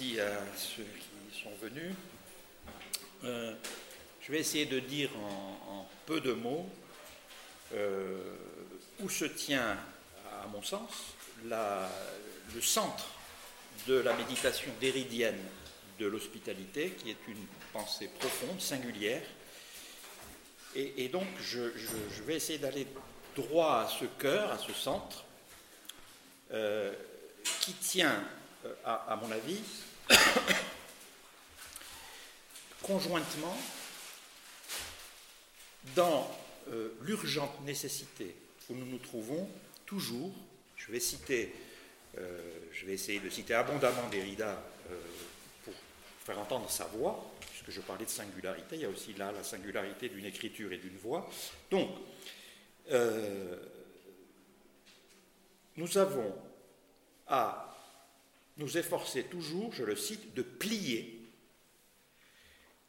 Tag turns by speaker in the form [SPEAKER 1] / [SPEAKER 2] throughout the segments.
[SPEAKER 1] à ceux qui sont venus. Euh, je vais essayer de dire en, peu de mots euh, où se tient, à mon sens, le centre de la méditation déridienne de l'hospitalité, qui est une pensée profonde, singulière. Et, donc, je, vais essayer d'aller droit à ce cœur, à ce centre, euh, qui tient, à, mon avis, conjointement dans euh, l'urgente nécessité où nous nous trouvons toujours, je vais citer, je vais essayer de citer abondamment Derrida pour faire entendre sa voix, puisque je parlais de singularité, il y a aussi là la singularité d'une écriture et d'une voix. Donc, nous avons à nous efforcer toujours, je le cite, de plier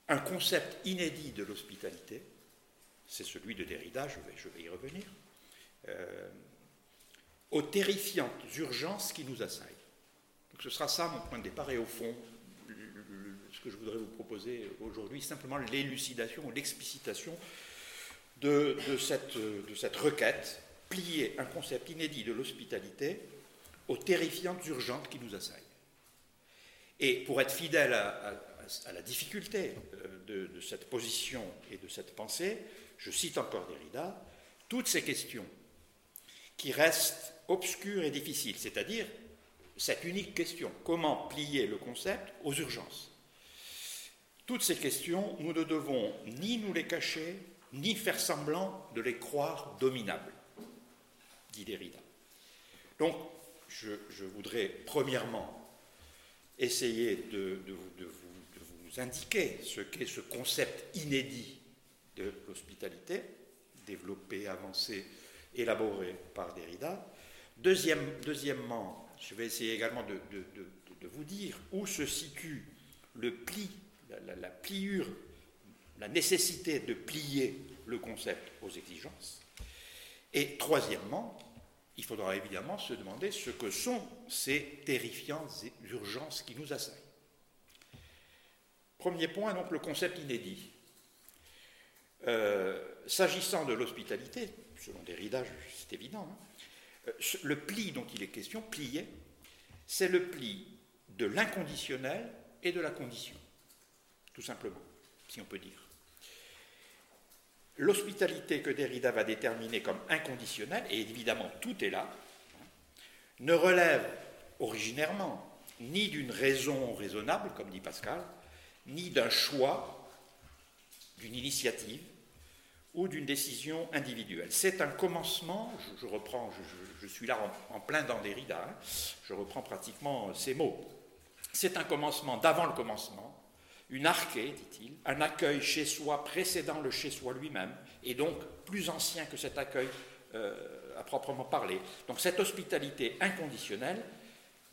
[SPEAKER 1] un concept inédit de l'hospitalité, c'est celui de Derrida, je vais, y revenir, euh, aux terrifiantes urgences qui nous assaillent. Ce sera ça mon point de départ et au fond, ce que je voudrais vous proposer aujourd'hui, simplement l'élucidation ou l'explicitation de cette requête, plier un concept inédit de l'hospitalité aux terrifiantes urgences qui nous assaillent. Et pour être fidèle à, la difficulté euh, de, cette position et de cette pensée, je cite encore Derrida, toutes ces questions qui restent obscures et difficiles, c'est-à-dire cette unique question, comment plier le concept aux urgences. Toutes ces questions, nous ne devons ni nous les cacher, ni faire semblant de les croire dominables, dit Derrida. Donc, je, voudrais premièrement essayer de, vous, indiquer ce qu'est ce concept inédit de l'hospitalité, développé, avancé, élaboré par Derrida. deuxièmement, je vais essayer également de, vous dire où se situe le pli, la pliure, la nécessité de plier le concept aux exigences. Et troisièmement, il faudra évidemment se demander ce que sont ces terrifiantes urgences qui nous assaillent. Premier point, donc le concept inédit. Euh, s'agissant de l'hospitalité, selon Derrida, c'est évident, hein, euh, le pli dont il est question, plier, c'est le pli de l'inconditionnel et de la condition, tout simplement, si on peut dire l'hospitalité que Derrida va déterminer comme inconditionnelle, et évidemment tout est là, ne relève originairement ni d'une raison raisonnable, comme dit Pascal, ni d'un choix, d'une initiative ou d'une décision individuelle. C'est un commencement, je, reprends, je, suis là en, plein dans Derrida, hein, je reprends pratiquement ces mots. C'est un commencement d'avant le commencement, une archée, dit-il, un accueil chez soi précédant le chez soi lui-même, et donc plus ancien que cet accueil euh, à proprement parler. Donc cette hospitalité inconditionnelle,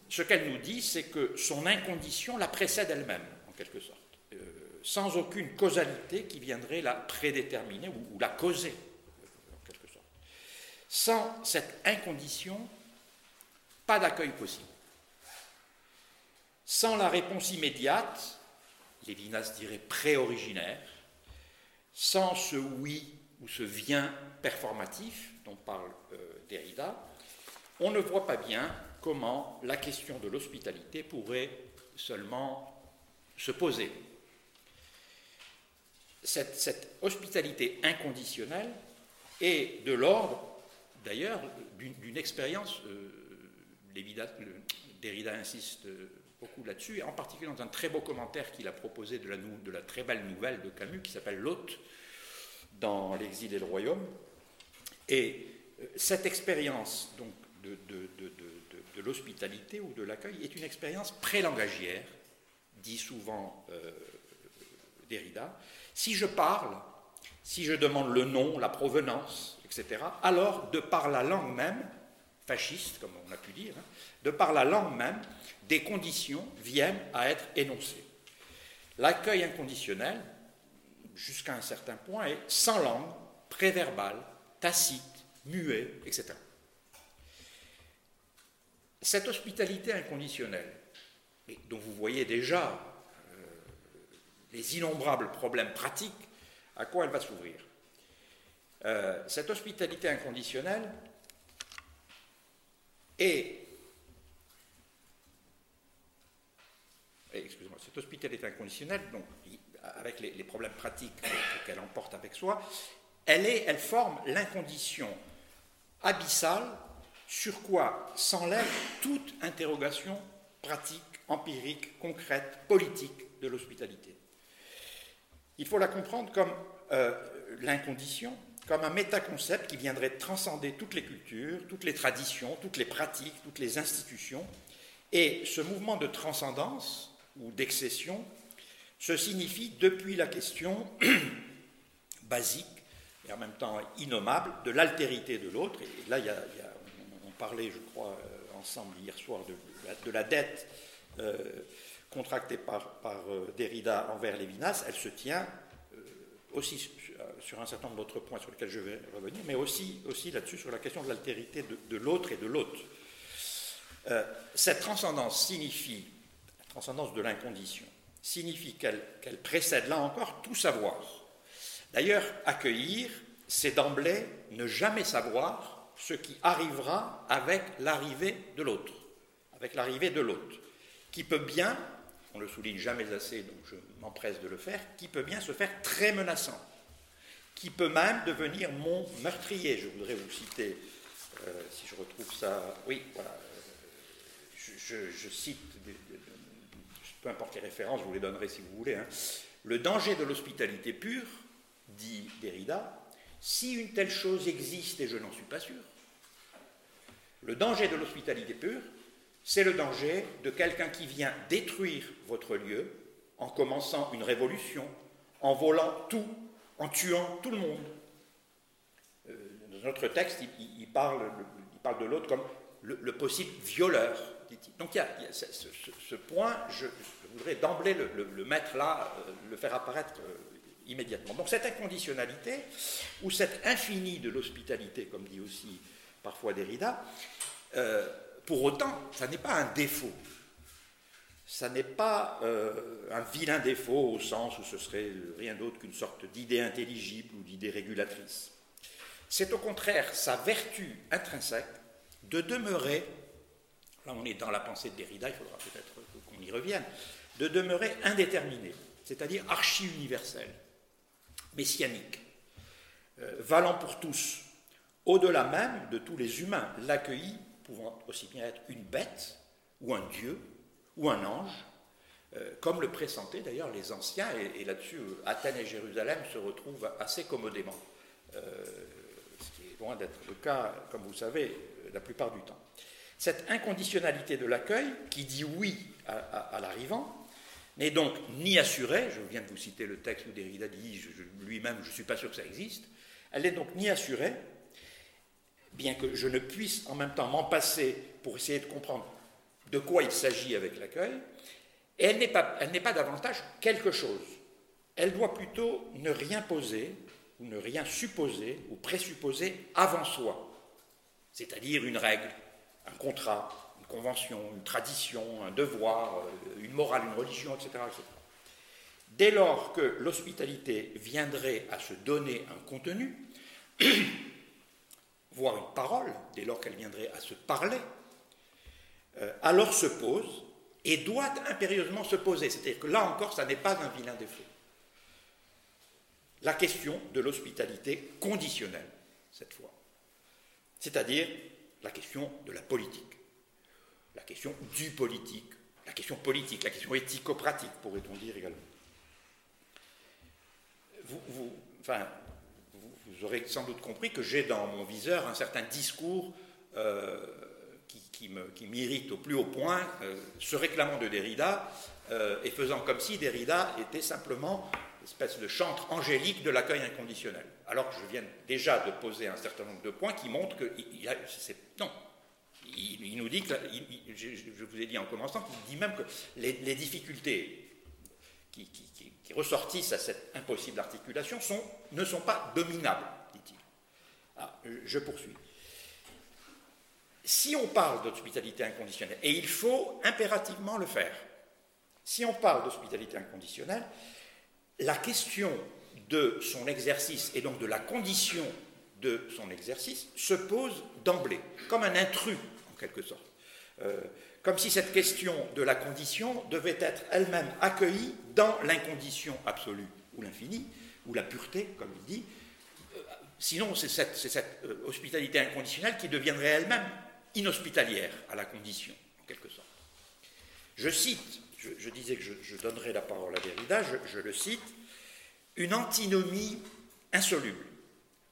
[SPEAKER 1] ce qu'elle nous dit, c'est que son incondition la précède elle-même, en quelque sorte, euh, sans aucune causalité qui viendrait la prédéterminer ou, la causer, en quelque sorte. Sans cette incondition, pas d'accueil possible. Sans la réponse immédiate, Lévinas dirait pré-originaire, sans ce oui ou ce vient performatif dont parle euh, Derrida, on ne voit pas bien comment la question de l'hospitalité pourrait seulement se poser. Cette, hospitalité inconditionnelle est de l'ordre, d'ailleurs, d'une expérience, euh, Derrida insiste euh, beaucoup là-dessus, et en particulier dans un très beau commentaire qu'il a proposé de la, très belle nouvelle de Camus qui s'appelle L'hôte dans l'exil et le royaume. Et euh, cette expérience donc, de l'hospitalité ou de l'accueil est une expérience prélangagière, dit souvent euh, Derrida. Si je parle, si je demande le nom, la provenance, etc., alors, de par la langue même, fasciste, comme on a pu dire, hein, de par la langue même, des conditions viennent à être énoncées. L'accueil inconditionnel, jusqu'à un certain point, est sans langue, préverbal, tacite, muet, etc. Cette hospitalité inconditionnelle dont vous voyez déjà euh, les innombrables problèmes pratiques, à quoi elle va s'ouvrir? Euh, cette hospitalité inconditionnelle est excusez-moi, cette hospitalité inconditionnelle, donc, avec les, problèmes pratiques qu'elle emporte avec soi, elle, est, elle forme l'incondition abyssale sur quoi s'enlève toute interrogation pratique, empirique, concrète, politique de l'hospitalité. Il faut la comprendre comme euh, l'incondition, comme un métaconcept qui viendrait transcender toutes les cultures, toutes les traditions, toutes les pratiques, toutes les institutions. Et ce mouvement de transcendance ou d'excession se signifie depuis la question basique et en même temps innommable de l'altérité de l'autre. Et là, on, parlait, je crois, euh, ensemble hier soir de, la dette euh, contractée par, par, euh, Derrida envers Lévinas. Elle se tient aussi sur un certain nombre d'autres points sur lesquels je vais revenir, mais aussi, là-dessus sur la question de l'altérité de, l'autre et de l'autre. cette transcendance signifie, la transcendance de l'incondition, signifie qu'elle précède là encore tout savoir. D'ailleurs, accueillir, c'est d'emblée ne jamais savoir ce qui arrivera avec l'arrivée de l'autre, avec l'arrivée de l'autre, qui peut bien, le souligne jamais assez, donc je m'empresse de le faire, qui peut bien se faire très menaçant, qui peut même devenir mon meurtrier. Je voudrais vous citer, euh, si je retrouve ça, oui, voilà, euh, je, cite peu importe les références, je vous les donnerai si vous voulez. Hein. Le danger de l'hospitalité pure, dit Derrida, si une telle chose existe, et je n'en suis pas sûr, le danger de l'hospitalité pure, c'est le danger de quelqu'un qui vient détruire votre lieu en commençant une révolution, en volant tout, en tuant tout le monde. Euh, dans notre texte, il, parle, de l'autre comme le possible violeur donc il y a, ce, point, je, voudrais d'emblée le, mettre là, euh, le faire apparaître euh, immédiatement. Donc cette inconditionnalité, ou cette infinie de l'hospitalité, comme dit aussi parfois Derrida, pour autant, ça n'est pas un défaut. Ça n'est pas un vilain défaut au sens où ce serait rien d'autre qu'une sorte d'idée intelligible ou d'idée régulatrice. C'est au contraire sa vertu intrinsèque de demeurer là on est dans la pensée de Derrida, il faudra peut-être qu'on y revienne, de demeurer indéterminé, c'est-à-dire archi-universel, messianique, euh, valant pour tous, au-delà même de tous les humains, l'accueilli pouvant aussi bien être une bête, ou un dieu, ou un ange, euh, comme le pressentaient d'ailleurs les anciens, et, là-dessus euh, Athènes et Jérusalem se retrouvent assez commodément, ce qui est loin d'être le cas, comme vous savez, la plupart du temps. Cette inconditionnalité de l'accueil, qui dit oui à, l'arrivant, n'est donc ni assurée, je viens de vous citer le texte où Derrida dit lui-même, je ne suis pas sûr que ça existe, elle n'est donc ni assurée, bien que je ne puisse en même temps m'en passer pour essayer de comprendre de quoi il s'agit avec l'accueil, elle n'est pas, pas davantage quelque chose. Elle doit plutôt ne rien poser, ou ne rien supposer, ou présupposer avant soi, c'est-à-dire une règle, un contrat, une convention, une tradition, un devoir, euh, une morale, une religion, etc. Dès lors que l'hospitalité viendrait à se donner un contenu, voire une parole, dès lors qu'elle viendrait à se parler, euh, alors se pose et doit impérieusement se poser. C'est-à-dire que là encore, ça n'est pas un vilain défaut. La question de l'hospitalité conditionnelle, cette fois. C'est-à-dire la question de la politique, la question du politique, la question politique, la question éthico-pratique, pourrait-on dire également. Vous, enfin, vous, aurez sans doute compris que j'ai dans mon viseur un certain discours euh, qui, m'irrite au plus haut point, euh, se réclamant de Derrida euh, et faisant comme si Derrida était simplement espèce de chantre angélique de l'accueil inconditionnel alors que je viens déjà de poser un certain nombre de points qui montrent que non. Il, nous dit que, je, vous ai dit en commençant, qu'il dit même que les, difficultés qui, ressortissent à cette impossible articulation ne sont pas dominables, dit-il. Ah, je poursuis. Si on parle d'hospitalité inconditionnelle, et il faut impérativement le faire, Si on parle d'hospitalité inconditionnelle, la question de son exercice et donc de la condition de son exercice se pose d'emblée, comme un intrus en quelque sorte. Euh, comme si cette question de la condition devait être elle-même accueillie dans l'incondition absolue ou l'infini, ou la pureté, comme il dit. Euh, sinon, c'est cette, euh, hospitalité inconditionnelle qui deviendrait elle-même inhospitalière à la condition, en quelque sorte. Je cite, je, disais que je, donnerais la parole à Derrida, je le cite, une antinomie insoluble,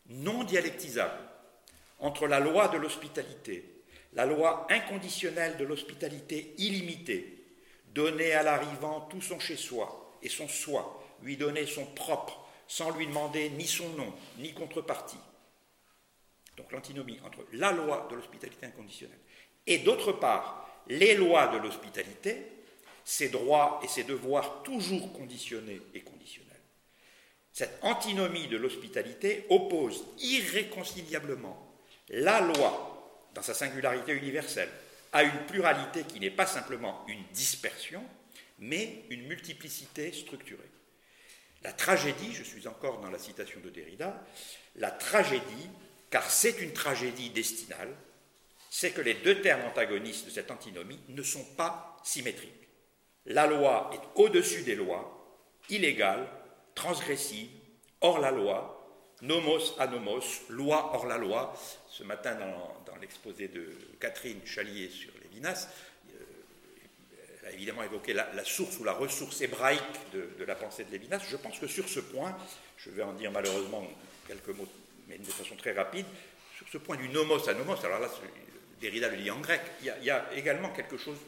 [SPEAKER 1] non dialectisable, entre la loi de l'hospitalité, la loi inconditionnelle de l'hospitalité illimitée, donner à l'arrivant tout son chez-soi et son soi, lui donner son propre, sans lui demander ni son nom, ni contrepartie. Donc l'antinomie entre la loi de l'hospitalité inconditionnelle et d'autre part les lois de l'hospitalité, ses droits et ses devoirs toujours conditionnés et conditionnels. Cette antinomie de l'hospitalité oppose irréconciliablement la loi, dans sa singularité universelle, à une pluralité qui n'est pas simplement une dispersion, mais une multiplicité structurée. La tragédie, je suis encore dans la citation de Derrida, la tragédie, car c'est une tragédie destinale, c'est que les deux termes antagonistes de cette antinomie ne sont pas symétriques. La loi est au-dessus des lois, illégale, transgressive, hors la loi, nomos à nomos, loi hors la loi. Ce matin, dans, l'exposé de Catherine Chalier sur Lévinas, euh, elle a évidemment évoqué la, source ou la ressource hébraïque de, la pensée de Lévinas. Je pense que sur ce point, je vais en dire malheureusement quelques mots, mais de façon très rapide, sur ce point du nomos à nomos, alors là, Derrida le dit en grec, il y a, également quelque chose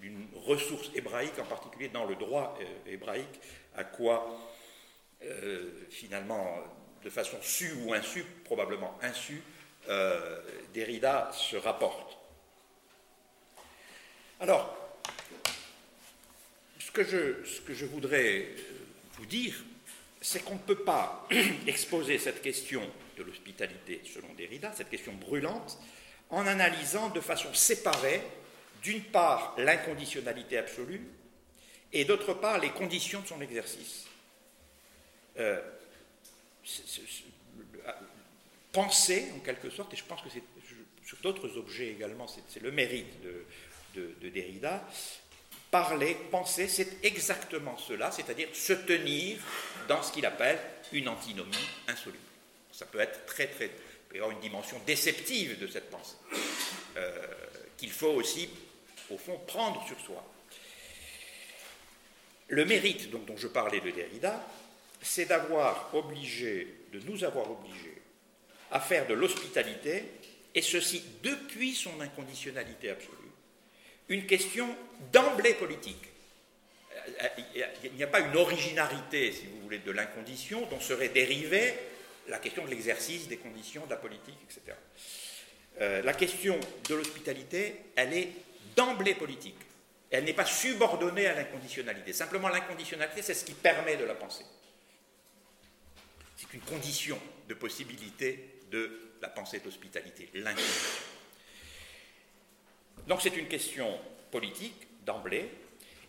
[SPEAKER 1] d'une ressource hébraïque, en particulier dans le droit euh, hébraïque, à quoi euh, finalement, de façon sue ou insu, probablement insu, euh, Derrida se rapporte. Alors, ce que je, voudrais vous dire, c'est qu'on ne peut pas exposer cette question de l'hospitalité selon Derrida, cette question brûlante, en analysant de façon séparée, d'une part, l'inconditionnalité absolue, et d'autre part, les conditions de son exercice. Euh, penser, en quelque sorte, et je pense que c'est sur d'autres objets également, c'est le mérite de, de, Derrida, parler, penser, c'est exactement cela, c'est-à-dire se tenir dans ce qu'il appelle une antinomie insoluble. Ça peut être très, très. Il peut y avoir une dimension déceptive de cette pensée, euh, qu'il faut aussi, au fond, prendre sur soi. Le mérite dont je parlais de Derrida, c'est d'avoir obligé, de nous avoir obligés à faire de l'hospitalité, et ceci depuis son inconditionnalité absolue, une question d'emblée politique. Il n'y a pas une originarité, si vous voulez, de l'incondition dont serait dérivée la question de l'exercice des conditions de la politique, etc. Euh, la question de l'hospitalité, elle est d'emblée politique. Elle n'est pas subordonnée à l'inconditionnalité. Simplement, l'inconditionnalité, c'est ce qui permet de la penser une condition de possibilité de la pensée d'hospitalité, l'incondition. Donc c'est une question politique d'emblée,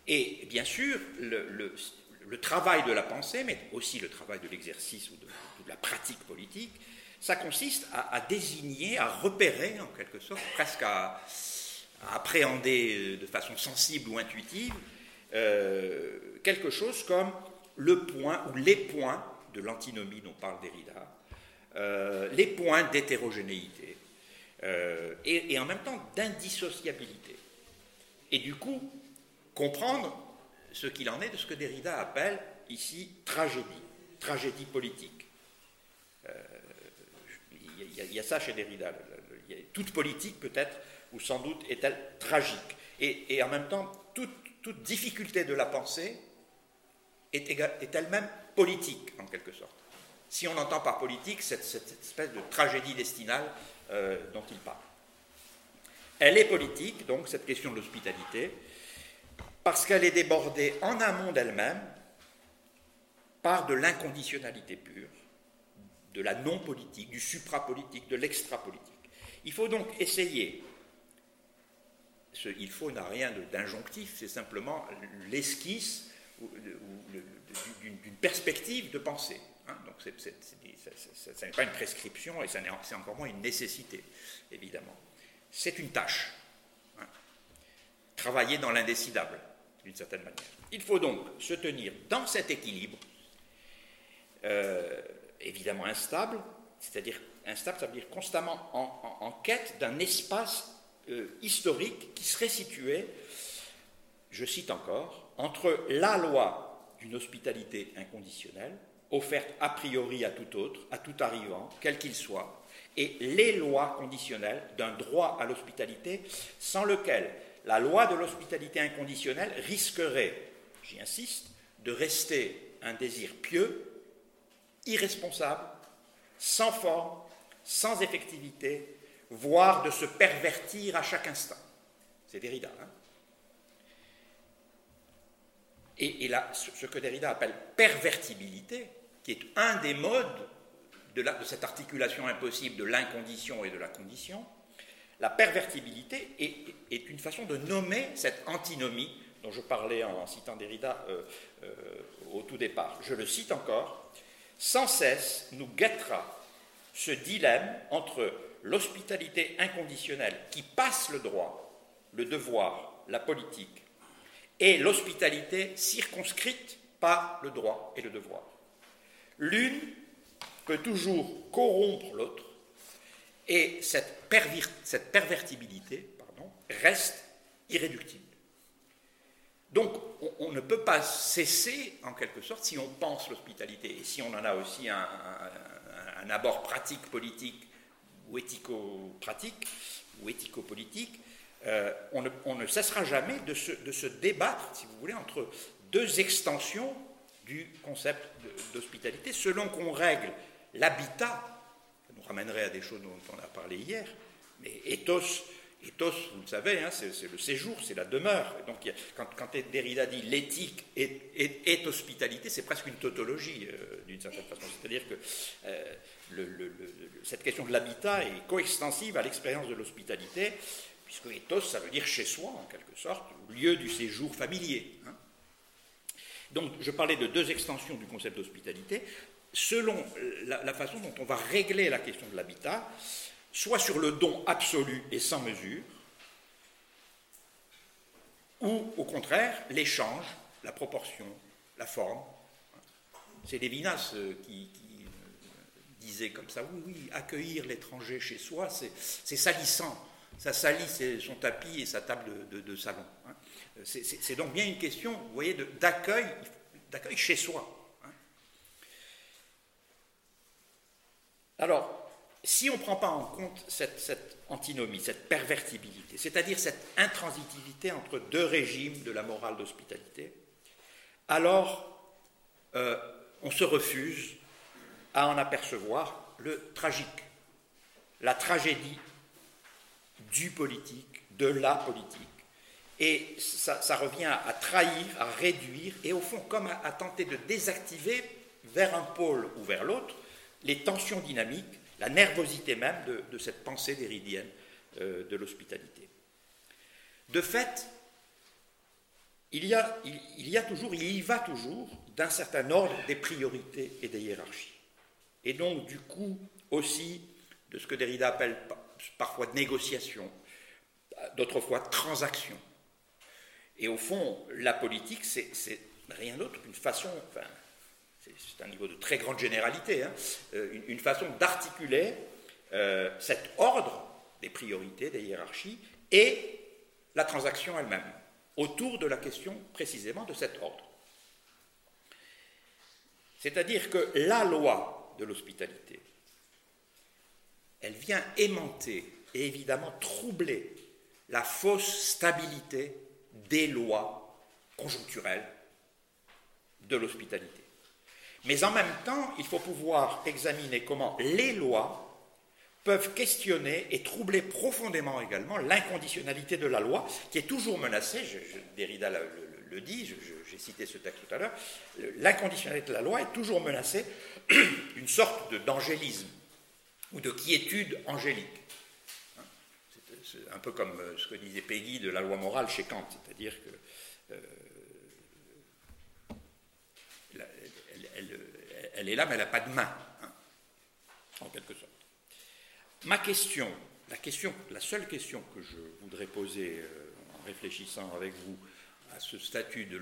[SPEAKER 1] et bien sûr, le, travail de la pensée, mais aussi le travail de l'exercice ou de, la pratique politique, ça consiste à, désigner, à repérer en quelque sorte, presque à, appréhender de façon sensible ou intuitive, euh, quelque chose comme le point ou les points de l'antinomie dont parle Derrida, euh, les points d'hétérogénéité euh, et, en même temps d'indissociabilité. Et du coup, comprendre ce qu'il en est de ce que Derrida appelle ici tragédie, tragédie politique. Euh, il y, a ça chez Derrida. toute politique peut-être, ou sans doute, est-elle tragique. Et, en même temps, toute, difficulté de la pensée est, est elle-même politique, en quelque sorte. Si on entend par politique cette, espèce de tragédie destinale euh, dont il parle. Elle est politique, donc, cette question de l'hospitalité, parce qu'elle est débordée en amont d'elle-même par de l'inconditionnalité pure, de la non-politique, du supra-politique, de l'extra-politique. Il faut donc essayer, ce il faut n'a rien d'injonctif, c'est simplement l'esquisse d'une perspective de pensée. Hein. donc ça n'est pas une prescription et c'est encore moins une nécessité, évidemment. C'est une tâche. Hein. travailler dans l'indécidable, d'une certaine manière. Il faut donc se tenir dans cet équilibre, euh, évidemment instable, c'est-à-dire instable, ça veut dire constamment en, quête d'un espace euh, historique qui serait situé, je cite encore, entre la loi d'une hospitalité inconditionnelle, offerte a priori à tout autre, à tout arrivant, quel qu'il soit, et les lois conditionnelles d'un droit à l'hospitalité, sans lequel la loi de l'hospitalité inconditionnelle risquerait, j'y insiste, de rester un désir pieux, irresponsable, sans forme, sans effectivité, voire de se pervertir à chaque instant. C'est Derrida. Hein et, là, ce que Derrida appelle pervertibilité, qui est un des modes de, cette articulation impossible de l'incondition et de la condition, la pervertibilité est, une façon de nommer cette antinomie dont je parlais en, citant Derrida euh, euh, au tout départ. Je le cite encore, sans cesse nous guettera ce dilemme entre l'hospitalité inconditionnelle qui passe le droit, le devoir, la politique, et l'hospitalité circonscrite par le droit et le devoir. L'une peut toujours corrompre l'autre, et cette, pervertibilité reste irréductible. Donc on, ne peut pas cesser, en quelque sorte, si on pense l'hospitalité, et si on en a aussi un, abord pratique politique ou éthico-pratique ou éthico-politique, euh, on, ne, cessera jamais de se, débattre, si vous voulez, entre deux extensions du concept d'hospitalité, selon qu'on règle l'habitat ramènerait à des choses dont on a parlé hier, mais ethos, ethos vous le savez, hein, c'est le séjour, c'est la demeure. Donc quand, Derrida dit l'éthique est, hospitalité, c'est presque une tautologie euh, d'une certaine façon. C'est-à-dire que euh, cette question de l'habitat est coextensive à l'expérience de l'hospitalité, puisque ethos, ça veut dire chez soi, en quelque sorte, lieu du séjour familier. Hein. Donc je parlais de deux extensions du concept d'hospitalité selon la, façon dont on va régler la question de l'habitat, soit sur le don absolu et sans mesure, ou au contraire l'échange, la proportion, la forme. C'est Lévinas euh, qui, euh, disait comme ça, oui, oui, accueillir l'étranger chez soi, c'est salissant, ça salit son tapis et sa table de, salon. Hein. C'est donc bien une question, vous voyez, d'accueil chez soi. Alors, si on ne prend pas en compte cette, antinomie, cette pervertibilité, c'est-à-dire cette intransitivité entre deux régimes de la morale d'hospitalité, alors euh, on se refuse à en apercevoir le tragique, la tragédie du politique, de la politique. Et ça, revient à, trahir, à réduire, et au fond, comme à tenter de désactiver vers un pôle ou vers l'autre les tensions dynamiques, la nervosité même de, cette pensée déridienne euh, de l'hospitalité. De fait, il y, a, il, y a toujours, il y va toujours d'un certain ordre des priorités et des hiérarchies. Et donc, du coup, aussi de ce que Derrida appelle parfois négociation, d'autres fois transaction. Et au fond, la politique, c'est rien d'autre qu'une façon, c'est un niveau de très grande généralité, hein, euh, une, façon d'articuler euh, cet ordre des priorités, des hiérarchies, et la transaction elle-même, autour de la question précisément de cet ordre. C'est-à-dire que la loi de l'hospitalité, elle vient aimanter et évidemment troubler la fausse stabilité des lois conjoncturelles de l'hospitalité. Mais en même temps, il faut pouvoir examiner comment les lois peuvent questionner et troubler profondément également l'inconditionnalité de la loi, qui est toujours menacée, je, Derrida le, dit, j'ai cité ce texte tout à l'heure, l'inconditionnalité de la loi est toujours menacée d'une sorte d'angélisme ou de quiétude angélique. C'est un peu comme euh, ce que disait Peggy de la loi morale chez Kant, c'est-à-dire que euh, elle, est là, mais elle n'a pas de main, hein, en quelque sorte. Ma question, la question, la seule question que je voudrais poser en réfléchissant avec vous à ce statut de,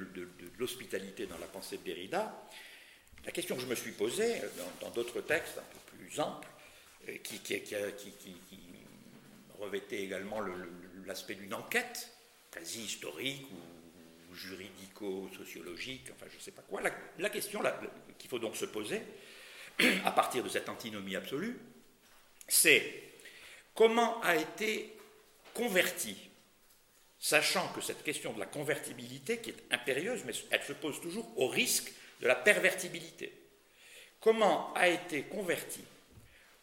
[SPEAKER 1] l'hospitalité dans la pensée de Derrida, la question que je me suis posée dans d'autres textes un peu plus amples, qui, qui, revêtait également l'aspect d'une enquête, quasi historique ou juridico-sociologique, enfin je ne sais pas quoi. La, question qu'il faut donc se poser, à partir de cette antinomie absolue, c'est comment a été converti, sachant que cette question de la convertibilité, qui est impérieuse, mais elle se pose toujours au risque de la pervertibilité, comment a été converti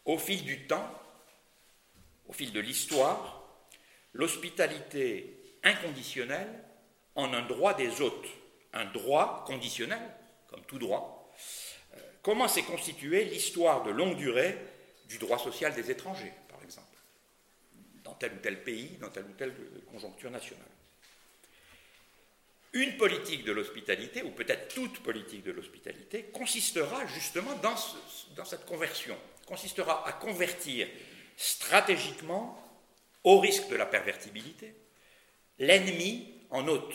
[SPEAKER 1] au fil du temps au fil de l'histoire, l'hospitalité inconditionnelle en un droit des hôtes, un droit conditionnel, comme tout droit. Euh, comment s'est constituée l'histoire de longue durée du droit social des étrangers, par exemple, dans tel ou tel pays, dans telle ou telle conjoncture nationale Une politique de l'hospitalité, ou peut-être toute politique de l'hospitalité, consistera justement dans, dans cette conversion, consistera à convertir stratégiquement, au risque de la pervertibilité, l'ennemi en hôte,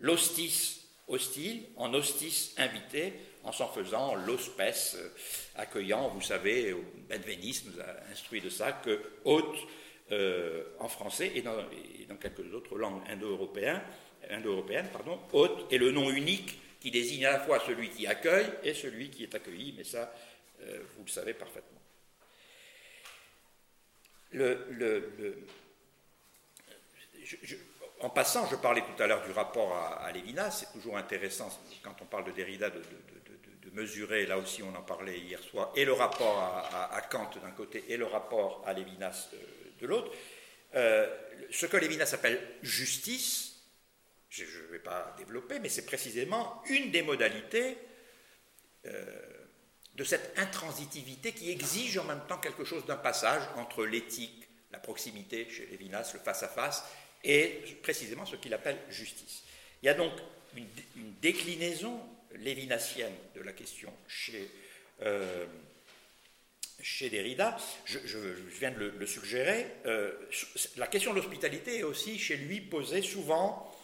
[SPEAKER 1] l'hostis hostile en hostis invité, en s'en faisant l'hospès euh, accueillant. Vous savez, Benveniste nous a instruit de ça, que hôte euh, en français et dans, quelques autres langues indo-européennes, indo hôte est le nom unique qui désigne à la fois celui qui accueille et celui qui est accueilli, mais ça, euh, vous le savez parfaitement en passant, je parlais tout à l'heure du rapport à, Lévinas, c'est toujours intéressant quand on parle de Derrida de, mesurer, là aussi on en parlait hier soir, et le rapport à, Kant d'un côté et le rapport à Lévinas de, l'autre. Euh, ce que Lévinas appelle justice, je ne vais pas développer, mais c'est précisément une des modalités euh, de cette intransitivité qui exige en même temps quelque chose d'un passage entre l'éthique, la proximité chez Lévinas, le face-à-face, et précisément ce qu'il appelle justice. Il y a donc une, déclinaison lévinassienne de la question chez, euh, chez Derrida. Je, viens de le, suggérer. Euh, la question de l'hospitalité est aussi chez lui posée souvent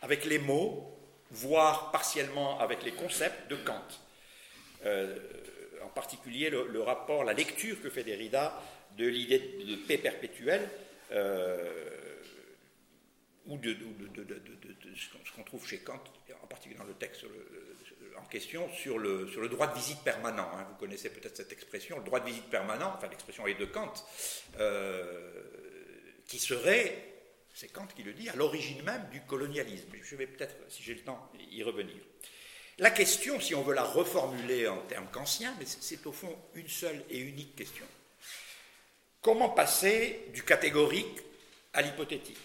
[SPEAKER 1] avec les mots, voire partiellement avec les concepts de Kant. Euh, en particulier le, rapport, la lecture que fait Derrida de l'idée de paix perpétuelle, euh, ou de, ce qu'on trouve chez Kant, en particulier dans le texte en question, sur le, droit de visite permanent. Hein. Vous connaissez peut-être cette expression, le droit de visite permanent, enfin l'expression est de Kant, euh, qui serait, c'est Kant qui le dit, à l'origine même du colonialisme. Je vais peut-être, si j'ai le temps, y revenir. La question, si on veut la reformuler en termes kantiens, mais c'est au fond une seule et unique question. Comment passer du catégorique à l'hypothétique?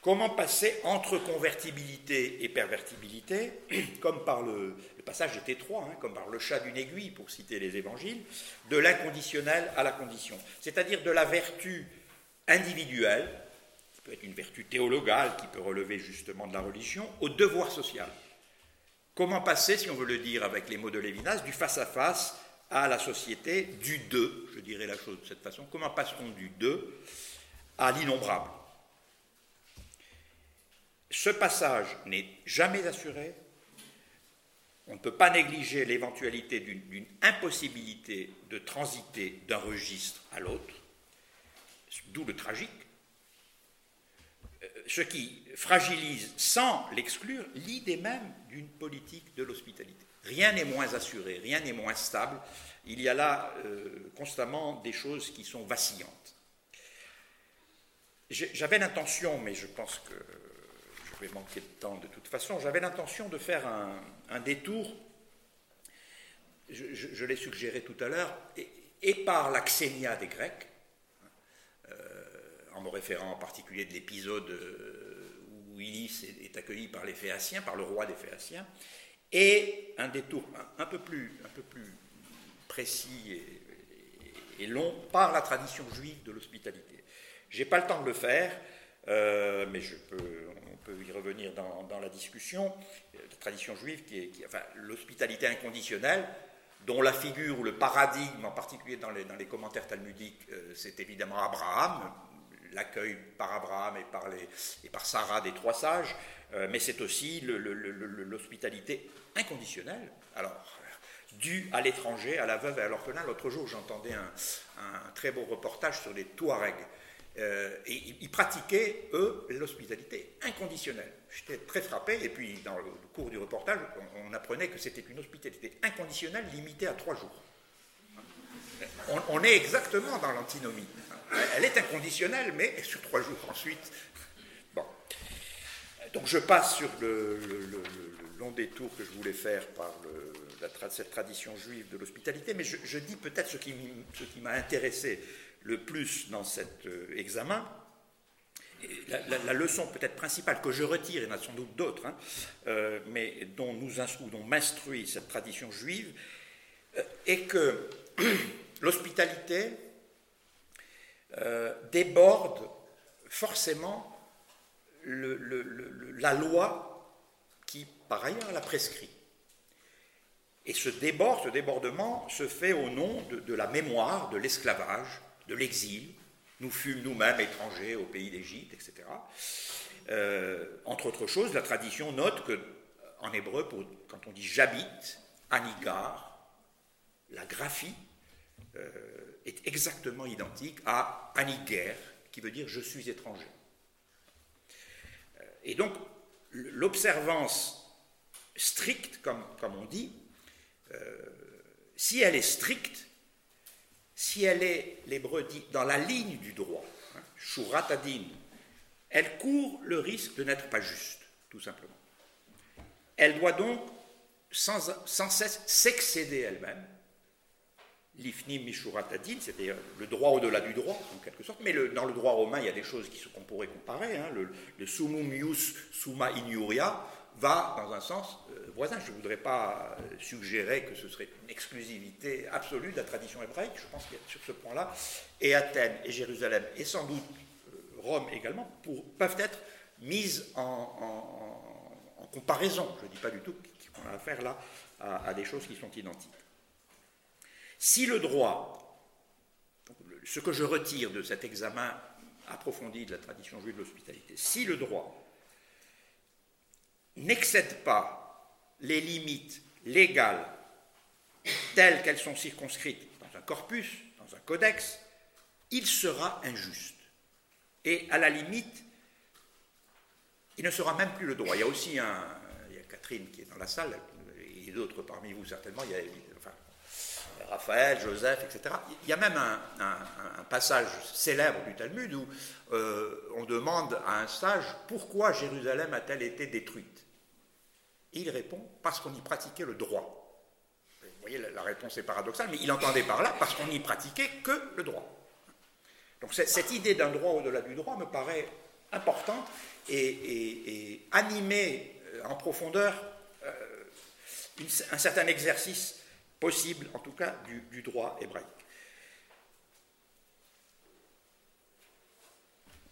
[SPEAKER 1] Comment passer entre convertibilité et pervertibilité, comme par le, passage est étroit, hein, comme par le chat d'une aiguille, pour citer les évangiles, de l'inconditionnel à la condition, c'est-à-dire de la vertu individuelle, qui peut être une vertu théologale, qui peut relever justement de la religion, au devoir social. Comment passer, si on veut le dire avec les mots de Lévinas, du face-à-face à la société, du deux, je dirais la chose de cette façon, comment passe-t-on du deux à l'innombrable? Ce passage n'est jamais assuré, on ne peut pas négliger l'éventualité d'une impossibilité de transiter d'un registre à l'autre, d'où le tragique, ce qui fragilise, sans l'exclure, l'idée même d'une politique de l'hospitalité. Rien n'est moins assuré, rien n'est moins stable. Il y a là euh, constamment des choses qui sont vacillantes. J'avais l'intention, mais je pense que je vais manquer de temps de toute façon, j'avais l'intention de faire un, détour, je, l'ai suggéré tout à l'heure, et, par la xénia des Grecs, en me référant en particulier de l'épisode euh, où Ulysse est accueilli par les Phéaciens, par le roi des Phéaciens, et un détour un, peu, plus, un peu plus précis et, long par la tradition juive de l'hospitalité. Je n'ai pas le temps de le faire, euh, mais je peux, on peut y revenir dans, la discussion. La tradition juive, qui l'hospitalité inconditionnelle, dont la figure ou le paradigme, en particulier dans les, dans les commentaires talmudiques, euh, c'est évidemment Abraham, l'accueil par Abraham et par, les, et par Sarah des trois sages, euh, mais c'est aussi l'hospitalité inconditionnelle. Alors, due à l'étranger, à la veuve et à l'orphelin. L'autre jour, j'entendais un, très beau reportage sur les Touaregs. Euh, ils pratiquaient, eux, l'hospitalité inconditionnelle. J'étais très frappé, et puis dans le cours du reportage, on, apprenait que c'était une hospitalité inconditionnelle limitée à trois jours. On, est exactement dans l'antinomie. Elle est inconditionnelle, mais sur trois jours ensuite. Bon. Donc je passe sur le, long détour que je voulais faire par cette tradition juive de l'hospitalité, mais je, dis peut-être ce qui, m'a intéressé le plus dans cet euh, examen. La, leçon peut-être principale que je retire, il y en a sans doute d'autres, hein, euh, mais dont nous m'instruit cette tradition juive, euh, est que l'hospitalité déborde forcément la loi qui, par ailleurs, la prescrit. Et ce débordement se fait au nom de, la mémoire de l'esclavage, de l'exil. Nous fûmes nous-mêmes étrangers au pays d'Égypte, etc. Euh, entre autres choses, la tradition note que, en hébreu, quand on dit j'habite, anigar, la graphie euh, est exactement identique à aniger, qui veut dire je suis étranger. Euh, et donc, l'observance stricte, comme, comme on dit, euh, si elle est stricte, si elle est, l'hébreu dit, dans la ligne du droit, hein, elle court le risque de n'être pas juste, tout simplement. Elle doit donc sans, cesse s'excéder elle-même. L'ifnim mishuratadin, c'est-à-dire le droit au-delà du droit, en quelque sorte. Mais dans le droit romain, il y a des choses qu'on pourrait comparer. Hein. le, le sumum ius summa inuria, va dans un sens euh, voisin. Je ne voudrais pas euh, suggérer que ce serait une exclusivité absolue de la tradition hébraïque. Je pense que sur ce point-là, et Athènes et Jérusalem, et sans doute euh, Rome également, peuvent être mises en, comparaison. Je ne dis pas du tout qu'on a affaire là à, des choses qui sont identiques. Si le droit, ce que je retire de cet examen approfondi de la tradition juive de l'hospitalité, si le droit n'excède pas les limites légales telles qu'elles sont circonscrites dans un corpus, dans un codex, il sera injuste. Et à la limite, il ne sera même plus le droit. Il y a aussi un, il y a Catherine qui est dans la salle, et d'autres parmi vous certainement, il y a Raphaël, Joseph, etc. Il y a même un, passage célèbre du Talmud où euh, on demande à un sage pourquoi Jérusalem a-t-elle été détruite? Il répond parce qu'on y pratiquait le droit. Vous voyez, la réponse est paradoxale, mais il entendait par là parce qu'on n'y pratiquait que le droit. Donc cette idée d'un droit au-delà du droit me paraît importante et, animer euh, en profondeur euh, un certain exercice possible, en tout cas, du, droit hébraïque.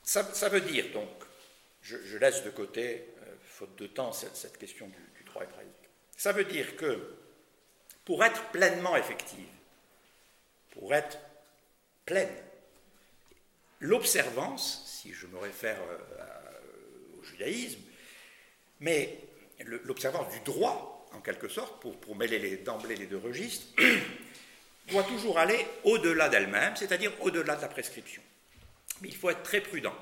[SPEAKER 1] Ça, veut dire donc, je, laisse de côté, euh, faute de temps, cette question du, ça veut dire que pour être pleinement effective, pour être pleine, l'observance, si je me réfère euh, au judaïsme, mais l'observance du droit, en quelque sorte, pour, pour mêler d'emblée les deux registres, doit toujours aller au-delà d'elle-même, c'est-à-dire au-delà de la prescription. Mais il faut être très prudent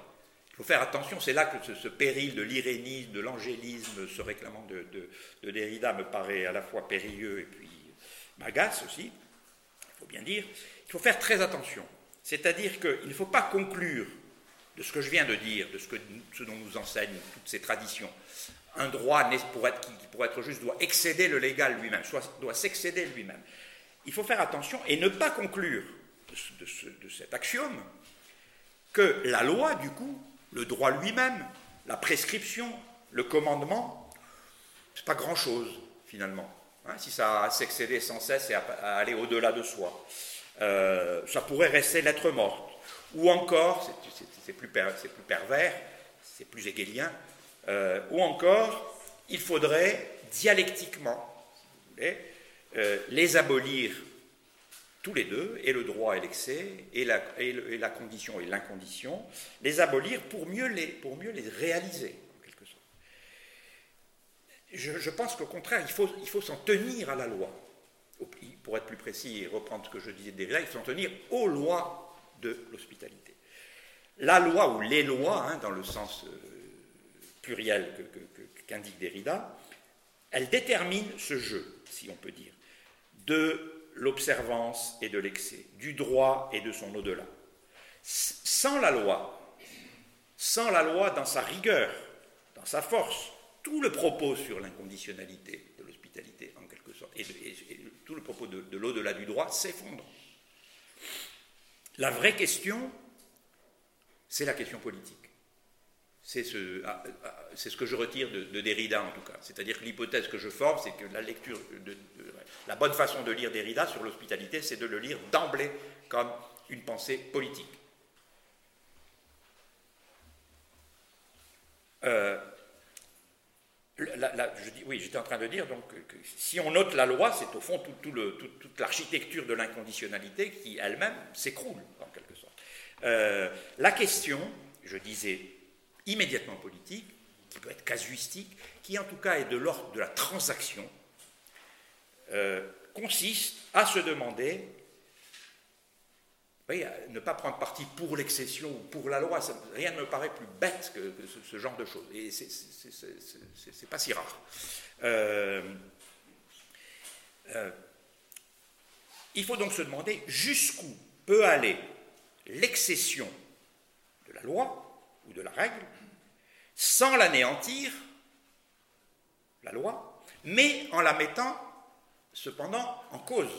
[SPEAKER 1] faut faire attention, c'est là que ce, péril de l'irénisme, de l'angélisme, ce réclamant de, de, Derrida me paraît à la fois périlleux et puis m'agace aussi, il faut bien dire. Il faut faire très attention. C'est-à-dire qu'il ne faut pas conclure de ce que je viens de dire, de ce, que, ce dont nous enseignent toutes ces traditions. Un droit pour être, qui, pour être juste doit excéder le légal lui-même, doit s'excéder lui-même. Il faut faire attention et ne pas conclure de, de cet axiome que la loi, du coup, le droit lui-même, la prescription, le commandement, c'est pas grand-chose finalement. Hein, si ça a s'excéder sans cesse et à, aller au-delà de soi, euh, ça pourrait rester lettre morte. ou encore, c'est plus, plus, pervers, c'est plus hegelien, euh, ou encore, il faudrait dialectiquement, euh, les abolir tous les deux, et le droit et l'excès, et la, condition et l'incondition, les abolir pour mieux les, pour mieux les réaliser, en quelque sorte. Je, pense qu'au contraire, il faut, il faut s'en tenir à la loi. Pour être plus précis et reprendre ce que je disais déjà, il faut s'en tenir aux lois de l'hospitalité. La loi ou les lois, hein, dans le sens euh, pluriel qu'indique Derrida, elles déterminent ce jeu, si on peut dire, de l'observance et de l'excès, du droit et de son au-delà. Sans la loi, sans la loi dans sa rigueur, dans sa force, tout le propos sur l'inconditionnalité de l'hospitalité, en quelque sorte, et, tout le propos de, de l'au-delà du droit s'effondre. La vraie question, c'est la question politique. C'est ce, ah, ah, ce, que je retire de, Derrida en tout cas. C'est-à-dire que l'hypothèse que je forme, c'est que la lecture, la bonne façon de lire Derrida sur l'hospitalité, c'est de le lire d'emblée comme une pensée politique. Euh, je dis, oui, j'étais en train de dire donc que, si on note la loi, c'est au fond toute l'architecture de l'inconditionnalité qui elle-même s'écroule en quelque sorte. Euh, la question, je disais, immédiatement politique, qui peut être casuistique, qui en tout cas est de l'ordre de la transaction, euh, consiste à se demander, ne pas prendre parti pour l'excession ou pour la loi, rien ne me paraît plus bête que, ce, genre de choses, et c'est pas si rare. Euh, il faut donc se demander jusqu'où peut aller l'excession de la loi ou de la règle sans l'anéantir, la loi, mais en la mettant cependant en cause.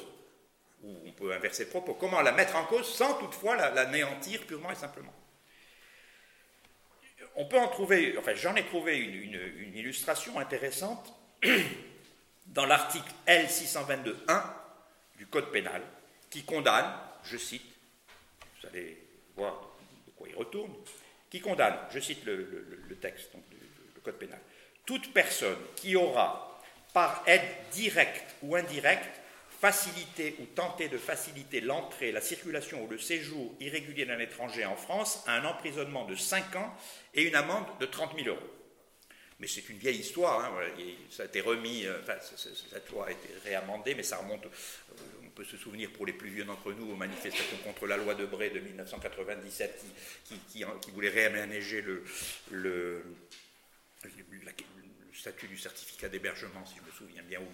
[SPEAKER 1] Ou on peut inverser le propos. Comment la mettre en cause sans toutefois l'anéantir purement et simplement? On peut en trouver, enfin j'en ai trouvé une, une illustration intéressante dans l'article L622.1 du Code pénal qui condamne, je cite, vous allez voir de quoi il retourne, qui condamne, je cite le, texte donc, du, Code pénal, toute personne qui aura, par aide directe ou indirecte, facilité ou tenté de faciliter l'entrée, la circulation ou le séjour irrégulier d'un étranger en France un emprisonnement de 5 ans et une amende de 30 000 euros. Mais c'est une vieille histoire, hein, ça a été remis, euh, enfin, cette loi a été réamendée, mais ça remonte peut se souvenir pour les plus vieux d'entre nous aux manifestations contre la loi de Bray de 1997 qui, voulait réaménager le, statut du certificat d'hébergement, si je me souviens bien, ou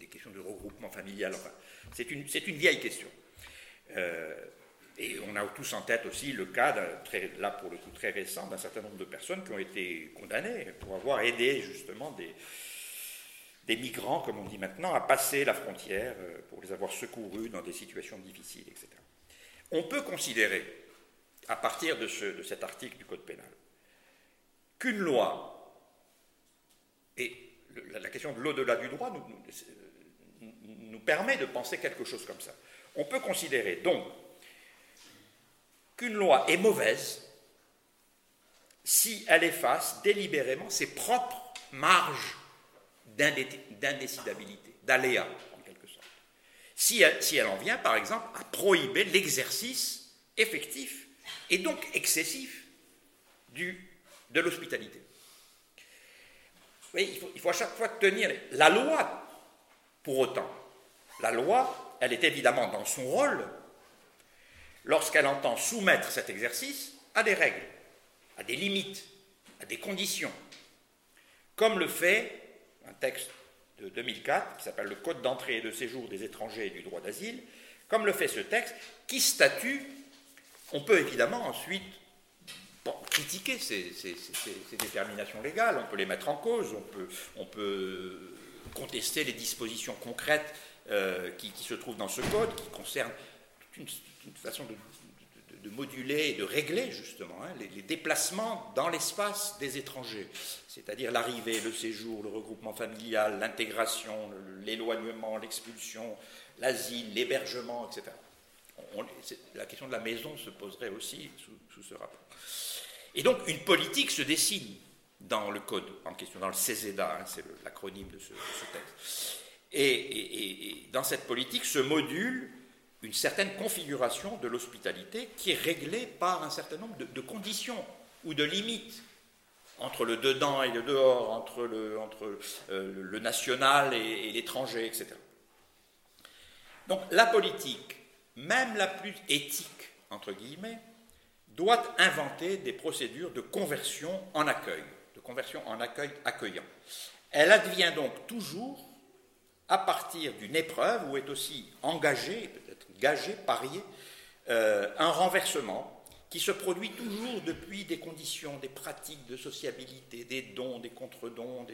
[SPEAKER 1] les questions de regroupement familial. Enfin, c'est une, vieille question. Euh, et on a tous en tête aussi le cas, là pour le coup très récent, d'un certain nombre de personnes qui ont été condamnées pour avoir aidé justement des, des migrants, comme on dit maintenant, à passer la frontière euh, pour les avoir secourus dans des situations difficiles, etc. On peut considérer, à partir de, cet article du Code pénal, qu'une loi, et la question de l'au-delà du droit nous, nous permet de penser quelque chose comme ça. On peut considérer donc qu'une loi est mauvaise si elle efface délibérément ses propres marges d'indécidabilité, d'aléa, en quelque sorte. Si elle, en vient, par exemple, à prohiber l'exercice effectif et donc excessif du, de l'hospitalité. il faut, il faut à chaque fois tenir la loi, pour autant. La loi, elle est évidemment dans son rôle lorsqu'elle entend soumettre cet exercice à des règles, à des limites, à des conditions, comme le fait texte de 2004 qui s'appelle le Code d'entrée et de séjour des étrangers et du droit d'asile, comme le fait ce texte, qui statue, on peut évidemment ensuite critiquer ces, déterminations légales, on peut les mettre en cause, on peut, on peut contester les dispositions concrètes euh, qui, se trouvent dans ce code, qui concernent une, une façon de de moduler et de régler justement hein, les, déplacements dans l'espace des étrangers, c'est-à-dire l'arrivée, le séjour, le regroupement familial, l'intégration, l'éloignement, l'expulsion, l'asile, l'hébergement, etc. la question de la maison se poserait aussi sous, ce rapport. Et donc une politique se dessine dans le code en question, dans le CESEDA, hein, c'est l'acronyme de, ce, texte. Et, dans cette politique se module une certaine configuration de l'hospitalité qui est réglée par un certain nombre de, conditions ou de limites entre le dedans et le dehors, entre le, euh, national et l'étranger, etc. Donc la politique, même la plus éthique, entre guillemets, doit inventer des procédures de conversion en accueil, de conversion en accueil accueillant. Elle advient donc toujours à partir d'une épreuve où est aussi engagé, gagé, parié, euh, un renversement qui se produit toujours depuis des conditions, des pratiques de sociabilité, des dons, des contre-dons,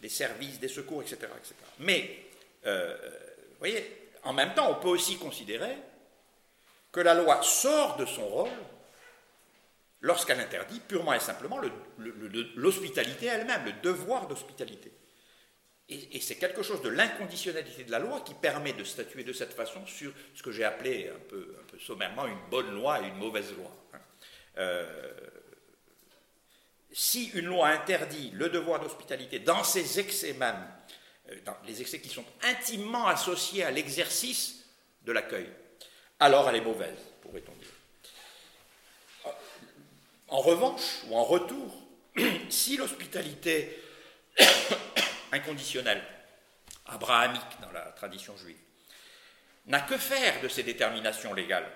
[SPEAKER 1] des, services, des secours, etc. etc. Mais, euh, vous voyez, en même temps, on peut aussi considérer que la loi sort de son rôle lorsqu'elle interdit purement et simplement l'hospitalité elle-même, le devoir d'hospitalité. Et, c'est quelque chose de l'inconditionnalité de la loi qui permet de statuer de cette façon sur ce que j'ai appelé un peu, sommairement une bonne loi et une mauvaise loi. Hein. Euh, si une loi interdit le devoir d'hospitalité dans ses excès même, euh, dans les excès qui sont intimement associés à l'exercice de l'accueil, alors elle est mauvaise, pourrait-on dire. En revanche, ou en retour, si l'hospitalité inconditionnelle, abrahamique dans la tradition juive, n'a que faire de ces déterminations légales,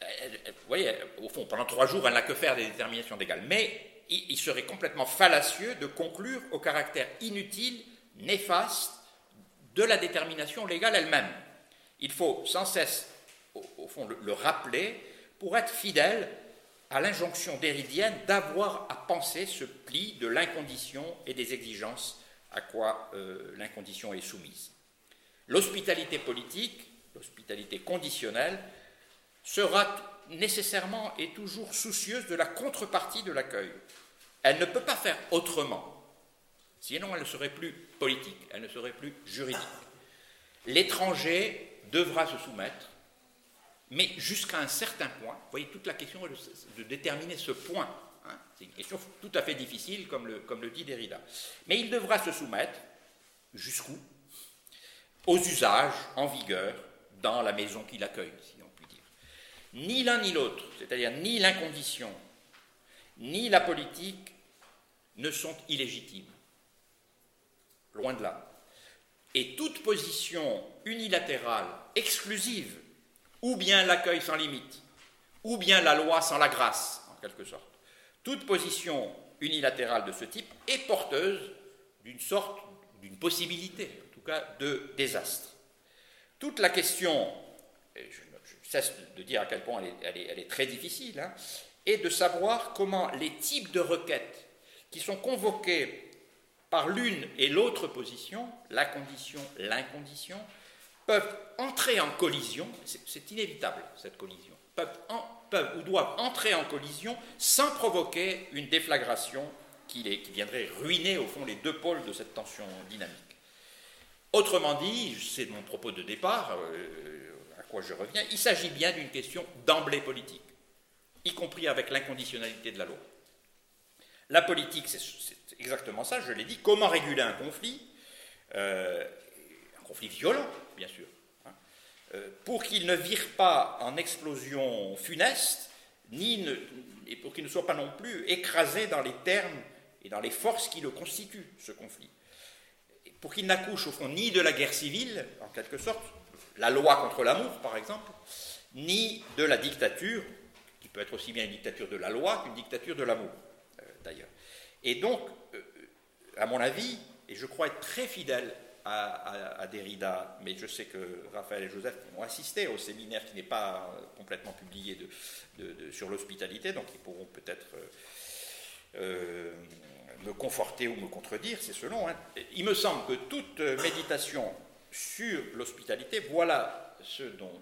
[SPEAKER 1] vous voyez, au fond, pendant trois jours, elle n'a que faire des déterminations légales, mais il serait complètement fallacieux de conclure au caractère inutile, néfaste de la détermination légale elle-même. Il faut sans cesse, au, fond, le, rappeler pour être fidèle à l'injonction d'Héridienne d'avoir à penser ce pli de l'incondition et des exigences à quoi euh, l'incondition est soumise. L'hospitalité politique, l'hospitalité conditionnelle, sera nécessairement et toujours soucieuse de la contrepartie de l'accueil. Elle ne peut pas faire autrement. Sinon, elle ne serait plus politique, elle ne serait plus juridique. L'étranger devra se soumettre, mais jusqu'à un certain point. Vous voyez, toute la question est de, déterminer ce point. Hein. C'est une question tout à fait difficile, comme le, comme le dit Derrida. Mais il devra se soumettre jusqu'où? Aux usages en vigueur dans la maison qui l'accueille, si on peut dire. Ni l'un ni l'autre, c'est-à-dire ni l'incondition, ni la politique, ne sont illégitimes. Loin de là. Et toute position unilatérale, exclusive, ou bien l'accueil sans limite, ou bien la loi sans la grâce, en quelque sorte, toute position unilatérale de ce type est porteuse d'une sorte, d'une possibilité, en tout cas, de désastre. Toute la question, je, cesse de dire à quel point elle est, très difficile, hein, est de savoir comment les types de requêtes qui sont convoquées par l'une et l'autre position, la condition, l'incondition, peuvent entrer en collision, c'est inévitable cette collision, peuvent, ou doivent entrer en collision sans provoquer une déflagration qui, viendrait ruiner au fond les deux pôles de cette tension dynamique. Autrement dit, c'est mon propos de départ, euh, à quoi je reviens, il s'agit bien d'une question d'emblée politique, y compris avec l'inconditionnalité de la loi. La politique, c'est exactement ça, je l'ai dit. Comment réguler un conflit euh, Un conflit violent, bien sûr. Hein, euh, pour qu'il ne vire pas en explosion funeste, ni et pour qu'il ne soit pas non plus écrasé dans les termes et dans les forces qui le constituent, ce conflit. pour qu'il n'accouche, au fond, ni de la guerre civile, en quelque sorte, la loi contre l'amour, par exemple, ni de la dictature, qui peut être aussi bien une dictature de la loi qu'une dictature de l'amour, euh, d'ailleurs. Et donc, euh, à mon avis, et je crois être très fidèle à, Derrida, mais je sais que Raphaël et Joseph ont assisté au séminaire qui n'est pas complètement publié sur l'hospitalité, donc ils pourront peut-être euh, euh, me conforter ou me contredire, c'est selon. Hein. Il me semble que toute méditation sur l'hospitalité, voilà ce dont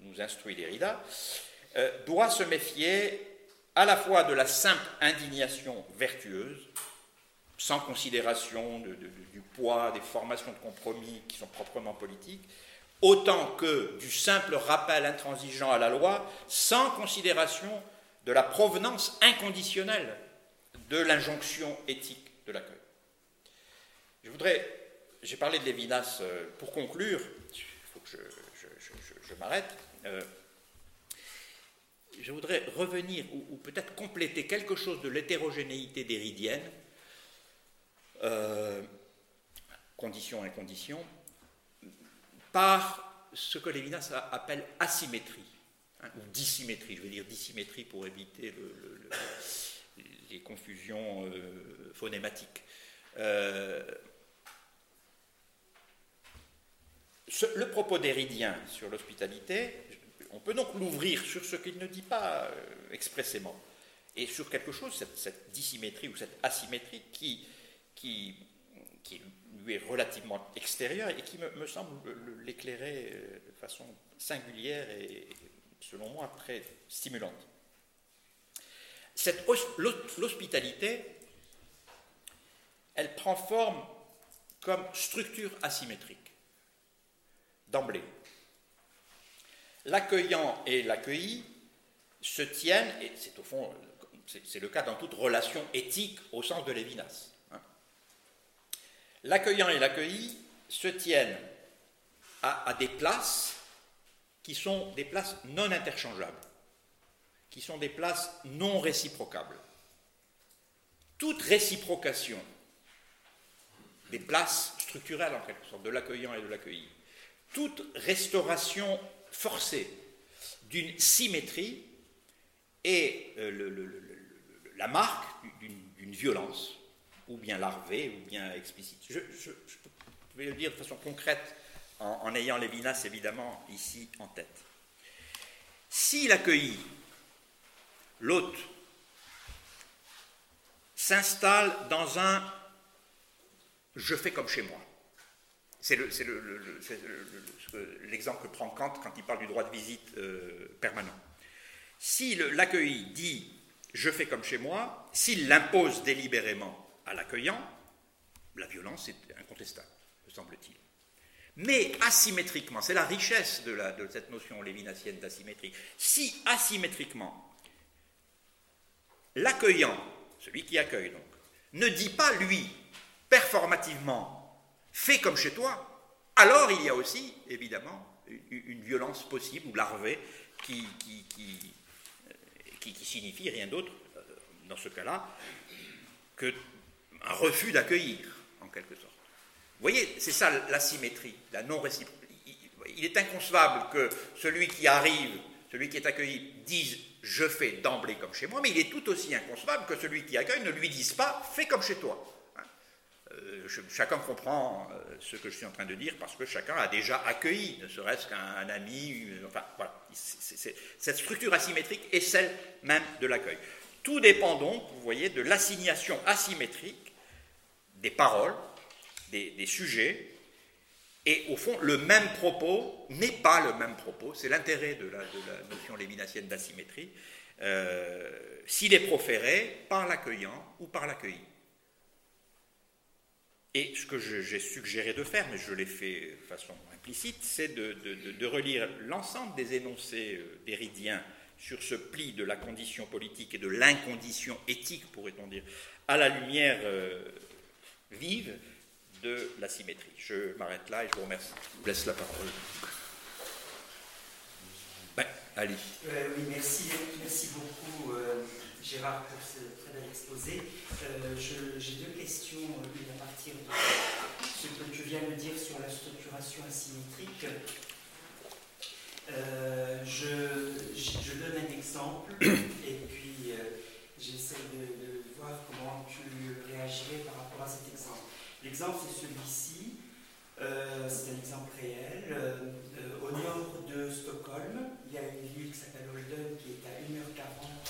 [SPEAKER 1] nous instruit Derrida, doit se méfier à la fois de la simple indignation vertueuse, sans considération du poids des formations de compromis qui sont proprement politiques, autant que du simple rappel intransigeant à la loi, sans considération de la provenance inconditionnelle de l'injonction éthique de l'accueil. Je voudrais, j'ai parlé de Lévinas euh, pour conclure, il faut que je, m'arrête. Euh, je voudrais revenir ou, peut-être compléter quelque chose de l'hétérogénéité déridienne, euh, condition incondition, par ce que Lévinas appelle asymétrie, hein, ou dissymétrie, je veux dire dissymétrie pour éviter les confusions euh, phonématiques. Euh, le propos d'Héridien sur l'hospitalité, on peut donc l'ouvrir sur ce qu'il ne dit pas expressément, et sur quelque chose, cette dissymétrie ou cette asymétrie qui, qui, lui est relativement extérieur et qui me, semble l'éclairer euh, de façon singulière et, selon moi, très stimulante. Cette l'hospitalité, elle prend forme comme structure asymétrique, d'emblée. L'accueillant et l'accueilli se tiennent, et c'est au fond, c'est le cas dans toute relation éthique au sens de Lévinas l'accueillant et l'accueilli se tiennent à, des places qui sont des places non interchangeables, qui sont des places non réciprocables. Toute réciprocation des places structurelles, en quelque sorte, de l'accueillant et de l'accueilli, toute restauration forcée d'une symétrie est euh, la marque d'une violence ou bien larvé, ou bien explicite. Je, vais le dire de façon concrète, en, ayant Lévinas évidemment ici en tête. Si accueilli, l'hôte, s'installe dans un je fais comme chez moi. C'est l'exemple que prend Kant quand il parle du droit de visite euh, permanent. Si l'accueilli dit je fais comme chez moi, s'il l'impose délibérément à l'accueillant, la violence est incontestable, me semble-t-il. Mais asymétriquement, c'est la richesse de, cette notion lévinassienne d'asymétrie. Si asymétriquement, l'accueillant, celui qui accueille donc, ne dit pas lui, performativement, fais comme chez toi, alors il y a aussi, évidemment, une, violence possible ou larvée qui, qui signifie rien d'autre, euh, dans ce cas-là, que un refus d'accueillir, en quelque sorte. Vous voyez, c'est ça l'asymétrie, la non-réciprocité. Il est inconcevable que celui qui arrive, celui qui est accueilli, dise je fais d'emblée comme chez moi, mais il est tout aussi inconcevable que celui qui accueille ne lui dise pas fais comme chez toi. Hein. Euh, chacun comprend euh, ce que je suis en train de dire parce que chacun a déjà accueilli, ne serait-ce qu'un ami. enfin, voilà. cette structure asymétrique est celle même de l'accueil. Tout dépend donc, vous voyez, de l'assignation asymétrique des paroles, des, sujets, et au fond, le même propos n'est pas le même propos, c'est l'intérêt de la, notion lévinassienne d'asymétrie, euh, s'il est proféré par l'accueillant ou par l'accueilli. Et ce que j'ai suggéré de faire, mais je l'ai fait de façon implicite, c'est de, relire l'ensemble des énoncés euh, d'Héridien sur ce pli de la condition politique et de l'incondition éthique, pourrait-on dire, à la lumière euh, vive de la symétrie. Je m'arrête là et je vous remercie. Je vous laisse la parole. Ben, allez.
[SPEAKER 2] Euh, oui, merci, merci beaucoup euh, Gérard pour ce très bel exposé. Euh, J'ai deux questions, une à partir de ce que tu viens de dire sur la structuration asymétrique. Je, je, donne un exemple et puis j'essaie de, de, comment tu réagirais par rapport à cet exemple. L'exemple, c'est celui-ci. Euh, c'est un exemple réel. Euh, au nord de Stockholm, il y a une ville qui s'appelle Holden qui est à 1h40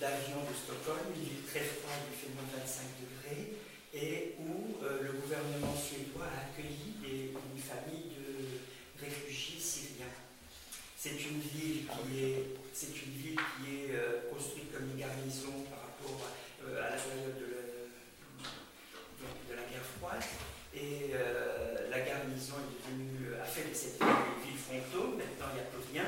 [SPEAKER 2] d'avion de, Stockholm, une ville très froide, il fait moins 25 degrés, et où euh, le gouvernement suédois a accueilli une famille de réfugiés syriens. C'est une ville qui est, c'est une ville qui est construite comme une garnison par rapport à la période de et euh, la garnison est cette ville, frontaux, maintenant il n'y a plus rien.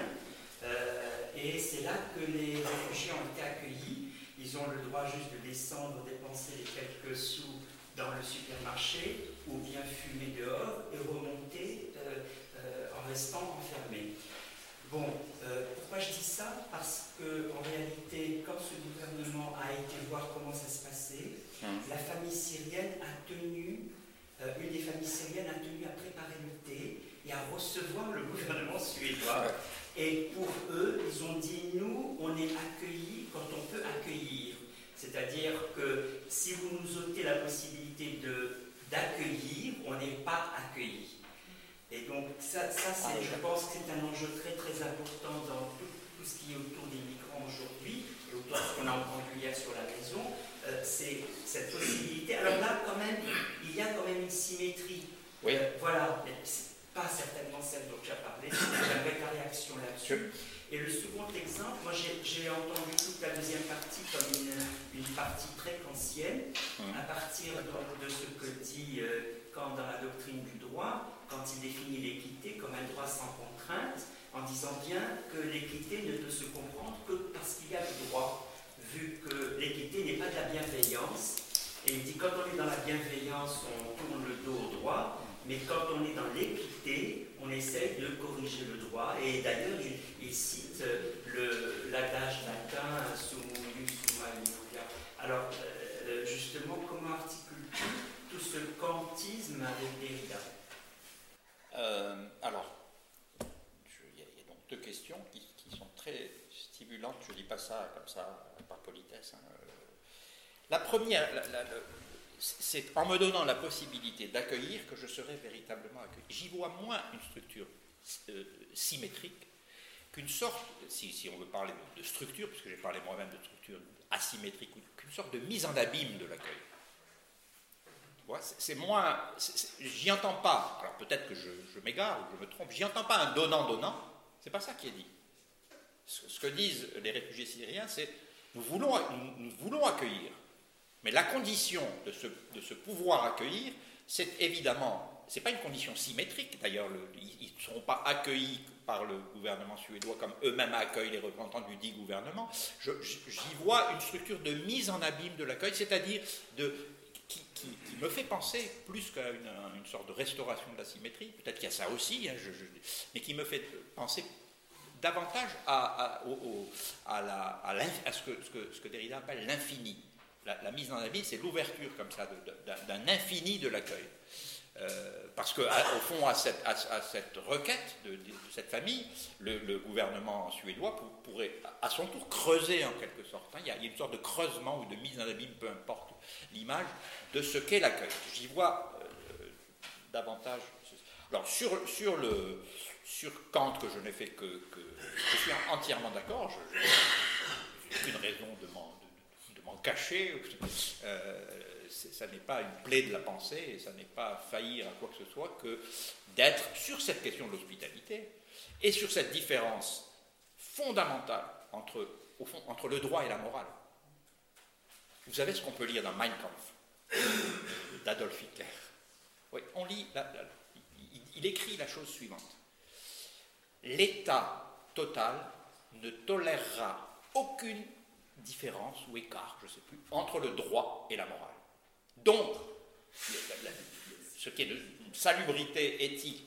[SPEAKER 2] Euh, et c'est là que les réfugiés ont été accueillis. Ils ont le droit juste de descendre, dépenser les quelques sous dans le supermarché, ou bien fumer dehors et remonter euh, euh, en restant enfermés. Bon, pourquoi je dis ça? Parce qu'en réalité, quand ce gouvernement a été voir comment ça se passait, hum. la famille syrienne a tenu, une des familles syriennes a tenu à préparer le thé et à recevoir le gouvernement suédois. Et pour eux, ils ont dit, nous, on est accueillis quand on peut accueillir. C'est-à-dire que si vous nous ôtez la possibilité d'accueillir, on n'est pas accueillis. Et donc ça, ça ah, je pense que c'est un enjeu très très important dans tout, ce qui est autour des migrants aujourd'hui, et autour de ce qu'on a entendu hier sur la maison, euh, c'est cette possibilité. Alors là, quand même, il y a quand même une symétrie.
[SPEAKER 1] Oui.
[SPEAKER 2] Euh, voilà, pas certainement celle dont tu as parlé, j'aimerais ta réaction là-dessus. Et le second exemple, moi j'ai entendu toute la deuxième partie comme une, une partie très ancienne, hum. à partir de, ce que dit euh, Kant dans la doctrine du droit, quand il définit l'équité comme un droit sans contrainte, en disant bien que l'équité ne peut se comprendre que parce qu'il y a le droit, vu que l'équité n'est pas de la bienveillance. Et il dit quand on est dans la bienveillance, on tourne le dos au droit, mais quand on est dans l'équité, on essaie de corriger le droit. Et d'ailleurs, il, cite l'adage latin. Alors, euh, justement, comment articule-t-il tout ce avec Derrida?
[SPEAKER 1] Euh, Alors, il y, a donc deux questions qui, sont très stimulantes. Je ne dis pas ça comme ça par politesse. Hein. La première, c'est en me donnant la possibilité d'accueillir que je serai véritablement accueilli. J'y vois moins une structure euh, symétrique qu'une sorte, si, on veut parler de, structure, puisque j'ai parlé moi-même de structure asymétrique, qu'une sorte de mise en abîme de l'accueil. C'est moins. J'y entends pas, alors peut-être que je, m'égare ou je me trompe, j'y entends pas un donnant-donnant, c'est pas ça qui est dit. Ce, que disent les réfugiés syriens, c'est nous voulons, nous voulons accueillir, mais la condition de ce, de ce pouvoir accueillir, c'est évidemment, ce n'est pas une condition symétrique, d'ailleurs, ils ne seront pas accueillis par le gouvernement suédois comme eux-mêmes accueillent les représentants du dit gouvernement. J'y vois une structure de mise en abîme de l'accueil, c'est-à-dire de, qui, me fait penser plus qu'à une, sorte de restauration de la symétrie, peut-être qu'il y a ça aussi, hein, mais qui me fait penser davantage à, ce, que, Derrida appelle l'infini la, mise en abîme, c'est l'ouverture comme ça d'un infini de l'accueil. Euh, parce qu'au fond, à cette, requête de, cette famille, le, gouvernement suédois pourrait à son tour creuser en quelque sorte. Hein. Il, y a, une sorte de creusement ou de mise en abîme, peu importe l'image, de ce qu'est l'accueil. J'y vois euh, davantage. Alors sur, le, sur Kant, que je n'ai fait que, que, Je suis entièrement d'accord, je n'ai aucune raison de m'en caché. Euh, ça n'est pas une plaie de la pensée, et ça n'est pas faillir à quoi que ce soit que d'être sur cette question de l'hospitalité et sur cette différence fondamentale entre, au fond, entre le droit et la morale. Vous savez ce qu'on peut lire dans Mein Kampf d'Adolf Hitler? Oui, on lit, il écrit la chose suivante. L'État total ne tolérera aucune différence ou écart, je ne sais plus, entre le droit et la morale. Donc, ce qui est une salubrité éthique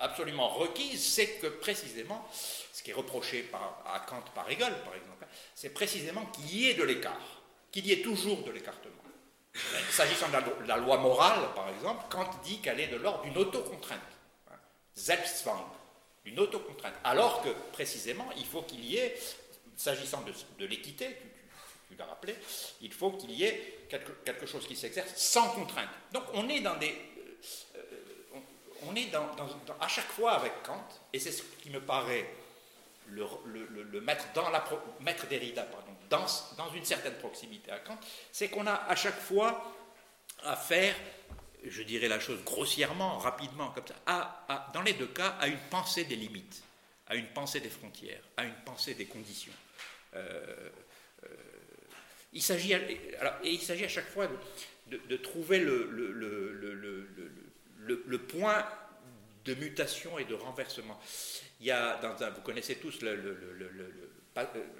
[SPEAKER 1] absolument requise, c'est que précisément, ce qui est reproché à Kant par Hegel, par exemple, c'est précisément qu'il y ait de l'écart, qu'il y ait toujours de l'écartement. S'agissant de, la, loi morale, par exemple, Kant dit qu'elle est de l'ordre d'une autocontrainte. Selbstzwang, une autocontrainte. Alors que, précisément, il faut qu'il y ait s'agissant de, l'équité, tu, l'as rappelé, il faut qu'il y ait quelque, chose qui s'exerce sans contrainte. Donc on est à chaque fois avec Kant, et c'est ce qui me paraît le, mettre, dans la, mettre Derrida dans une certaine proximité à Kant, c'est qu'on a à chaque fois à faire je dirais la chose grossièrement, rapidement, comme ça, dans les deux cas, à une pensée des limites, à une pensée des frontières, à une pensée des conditions. Euh, euh, il s'agit à, chaque fois de, trouver le, point de mutation et de renversement. Il y a, vous connaissez tous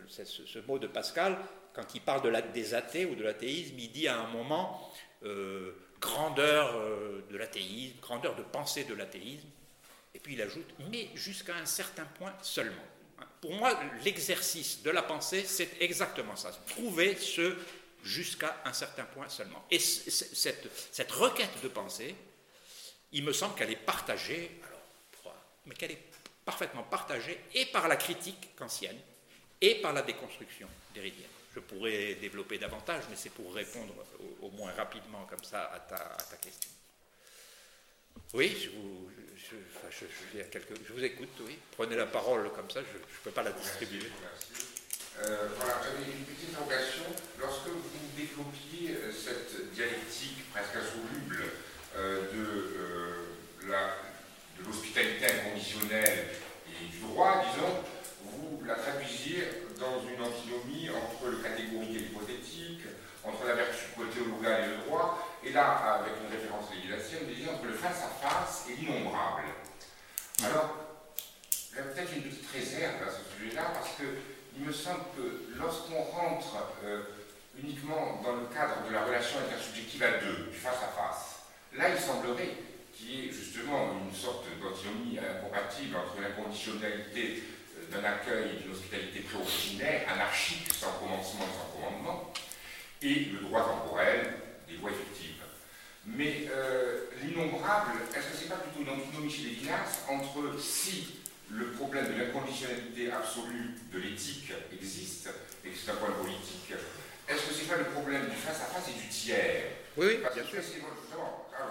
[SPEAKER 1] ce, mot de Pascal, quand il parle de des athées ou de l'athéisme, il dit à un moment euh, grandeur euh, de l'athéisme, grandeur de pensée de l'athéisme, et puis il ajoute, mais jusqu'à un certain point seulement. Pour moi, l'exercice de la pensée, c'est exactement ça. Trouver ce jusqu'à un certain point seulement. Et cette, requête de pensée, il me semble qu'elle est partagée, alors, mais qu'elle est parfaitement partagée et par la critique kantienne et par la déconstruction déridienne. Je pourrais développer davantage, mais c'est pour répondre au, moins rapidement comme ça à ta question. Oui, je vous, je, je, vous écoute, oui. Prenez la parole comme ça, je ne peux pas la distribuer.
[SPEAKER 3] Euh, voilà, une petite interrogation. Lorsque vous développiez euh, cette dialectique presque insoluble euh, de, de l'hospitalité inconditionnelle et du droit, disons, vous la traduisiez dans une antinomie entre le catégorique et l'hypothétique, entre la vertu théologale et le droit, et là, avec une référence législative, vous entre le face-à-face et l'innombrable. Alors, il y a peut-être une petite réserve à ce sujet-là, parce qu'il me semble que lorsqu'on rentre euh, uniquement dans le cadre de la relation intersubjective à deux, du face-à-face, là, il semblerait qu'il y ait justement une sorte d'antinomie incompatible entre l'inconditionnalité euh, d'un accueil et d'une hospitalité préoriginaire, anarchique, sans commencement et sans commandement, et le droit temporel des lois effectives. Mais euh, l'innombrable, est-ce que ce n'est pas plutôt une antinomie chez Lévinas entre si le problème de l'inconditionnalité absolue de l'éthique existe, et que c'est un point politique, est-ce que ce n'est pas le problème du face-à-face et du tiers?
[SPEAKER 1] Oui, oui, bien sûr. Ah,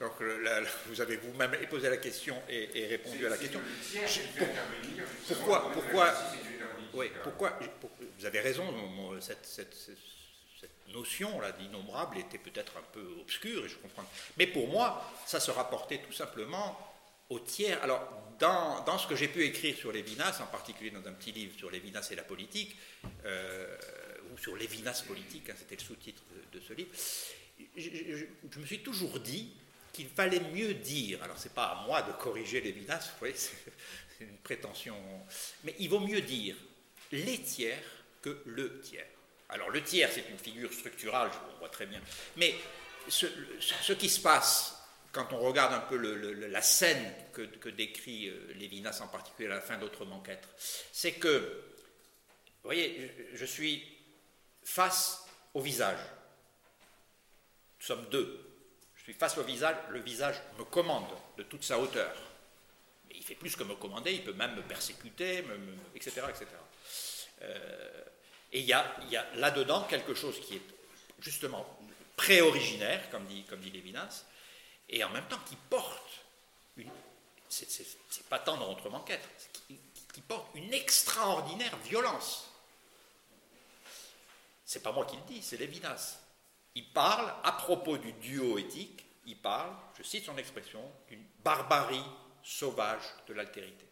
[SPEAKER 1] Donc vous avez vous-même posé la question et, répondu à la question. pourquoi, pourquoi, oui, pourquoi, vous avez raison, cette, cette, notion d'innombrable était peut-être un peu obscure, et je comprends. Mais pour moi, ça se rapportait tout simplement au tiers. Alors, dans, dans ce que j'ai pu écrire sur Lévinas, en particulier dans un petit livre sur Lévinas et la politique, euh, ou sur Lévinas politique, hein, c'était le sous-titre de, ce livre, je, me suis toujours dit qu'il fallait mieux dire, alors c'est pas à moi de corriger Lévinas, vous voyez, c'est une prétention, mais il vaut mieux dire les tiers que le tiers. Alors le tiers, c'est une figure structurale, je le vois très bien. Mais ce, qui se passe quand on regarde un peu la scène que, décrit euh, Lévinas, en particulier à la fin d'Autrement qu'être, c'est que, vous voyez, je, suis face au visage. Nous sommes deux. Je suis face au visage, le visage me commande de toute sa hauteur. Mais il fait plus que me commander, il peut même me persécuter, etc. etc. Et il y a, là-dedans quelque chose qui est justement pré-originaire, comme dit, comme Lévinas, et en même temps qui porte une. C'est pas enquête, qui, qui porte une extraordinaire violence. C'est pas moi qui le dis, c'est Lévinas. Il parle, à propos du duo éthique, il parle, je cite son expression, d'une barbarie sauvage de l'altérité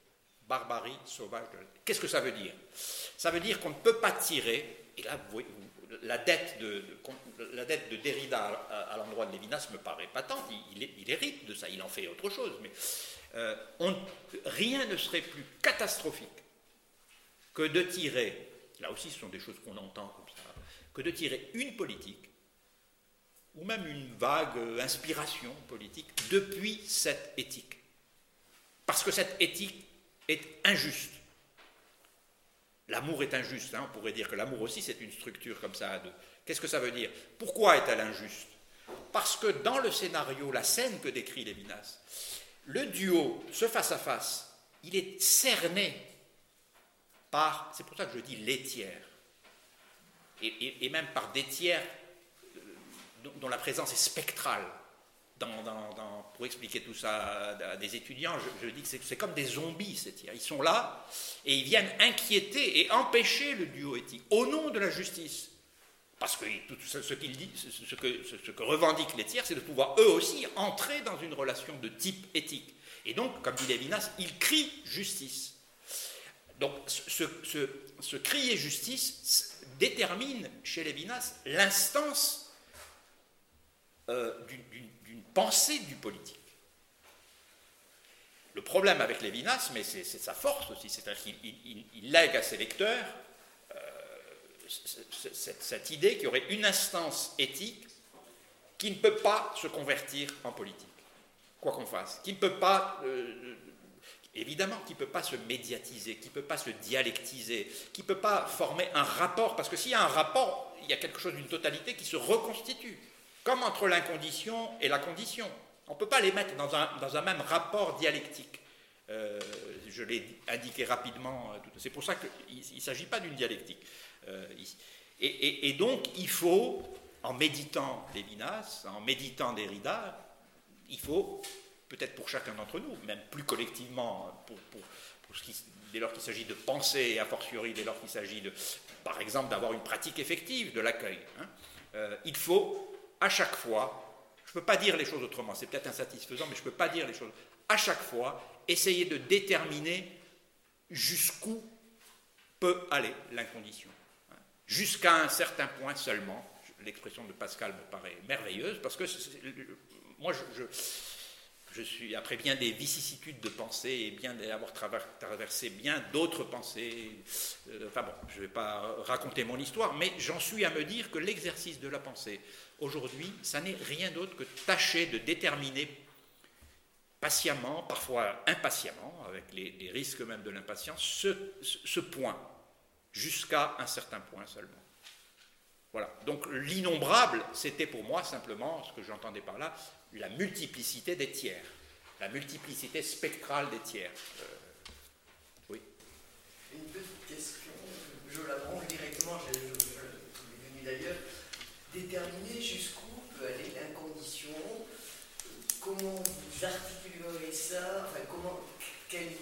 [SPEAKER 1] barbarie sauvage. Qu'est-ce que ça veut dire? Ça veut dire qu'on ne peut pas tirer, et là, vous la dette de, la dette de Derrida à, l'endroit de Lévinas me paraît patente, il, il, hérite de ça, il en fait autre chose, mais euh, rien ne serait plus catastrophique que de tirer, là aussi ce sont des choses qu'on entend comme ça, que de tirer une politique, ou même une vague inspiration politique, depuis cette éthique. Parce que cette éthique est injuste. L'amour est injuste. Hein. on pourrait dire que l'amour aussi, c'est une structure comme ça Qu'est-ce que ça veut dire? Pourquoi est-elle injuste? Parce que dans le scénario, la scène que décrit Lévinas, le duo, ce face-à-face, il est cerné par, c'est pour ça que je dis les tiers, et, même par des tiers dont la présence est spectrale pour expliquer tout ça à, des étudiants, je, dis que c'est comme des zombies, ces tirs. Ils sont là et ils viennent inquiéter et empêcher le duo éthique au nom de la justice. Parce que tout ce, ce, que, revendiquent les tiers, c'est de pouvoir eux aussi entrer dans une relation de type éthique. Et donc, comme dit Lévinas, ils crient justice. Donc, ce, crier justice détermine chez Lévinas l'instance euh, d'une pensée du politique. le problème avec Lévinas, mais c'est sa force aussi, c'est-à-dire qu'il lègue à ses lecteurs euh, cette, idée qu'il y aurait une instance éthique qui ne peut pas se convertir en politique, quoi qu'on fasse, qui ne peut pas, euh, évidemment, qui ne peut pas se médiatiser, qui ne peut pas se dialectiser, qui ne peut pas former un rapport, parce que s'il y a un rapport, il y a quelque chose d'une totalité qui se reconstitue, comme entre l'incondition et la condition. On ne peut pas les mettre dans un, même rapport dialectique. Euh, je l'ai indiqué rapidement. Euh, c'est pour ça qu'il ne s'agit pas d'une dialectique. Euh, et, donc, il faut, en méditant Lévinas, en méditant Derrida, il faut, peut-être pour chacun d'entre nous, même plus collectivement, dès lors qu'il s'agit de penser, a fortiori dès lors qu'il s'agit, de, par exemple, d'avoir une pratique effective de l'accueil, hein, il faut, à chaque fois, je ne peux pas dire les choses autrement, c'est peut-être insatisfaisant, mais je ne peux pas dire les choses. À chaque fois, essayer de déterminer jusqu'où peut aller l'incondition. Jusqu'à un certain point seulement. L'expression de Pascal me paraît merveilleuse, parce que moi, je, suis, après bien des vicissitudes de pensée et bien d'avoir traversé bien d'autres pensées, euh, enfin bon, je ne vais pas raconter mon histoire, mais j'en suis à me dire que l'exercice de la pensée, Aujourd'hui, ça n'est rien d'autre que tâcher de déterminer patiemment, parfois impatiemment, avec les, risques même de l'impatience, ce, point, jusqu'à un certain point seulement. Voilà. Donc l'innombrable, c'était pour moi simplement, ce que j'entendais par là, la multiplicité des tiers, la multiplicité spectrale des tiers. Euh,
[SPEAKER 4] oui. Une petite question, je la branche directement, je, je, je, d'ailleurs déterminer jusqu'où peut aller l'incondition, comment vous articulerez ça, enfin, comment, quelle,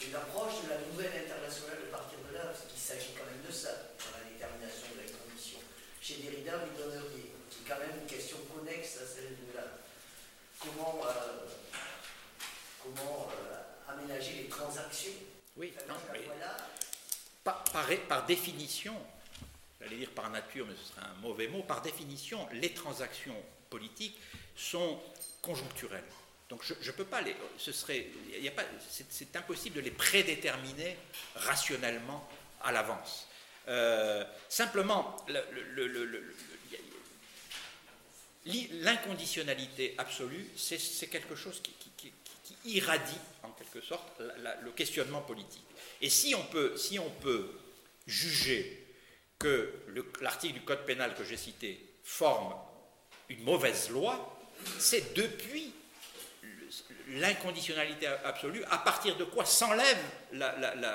[SPEAKER 4] quelle approche de la nouvelle internationale de partir de là, parce qu'il s'agit quand même de ça, dans la détermination de l'incondition. Chez Derrida, vous donneriez, c'est quand même une question connexe à celle de la. Comment, euh, comment euh, aménager les transactions
[SPEAKER 1] Oui, non, mais, par, par définition, j'allais dire par nature, mais ce serait un mauvais mot, par définition, les transactions politiques sont conjoncturelles. Donc je ne peux pas les. Ce serait. A pas, c'est, impossible de les prédéterminer rationnellement à l'avance. Euh, simplement, l'inconditionnalité absolue, c'est, quelque chose qui, qui, irradie, en quelque sorte, le questionnement politique. Et si on peut, si on peut juger que l'article du Code pénal que j'ai cité forme une mauvaise loi, c'est depuis l'inconditionnalité absolue, à partir de quoi s'enlève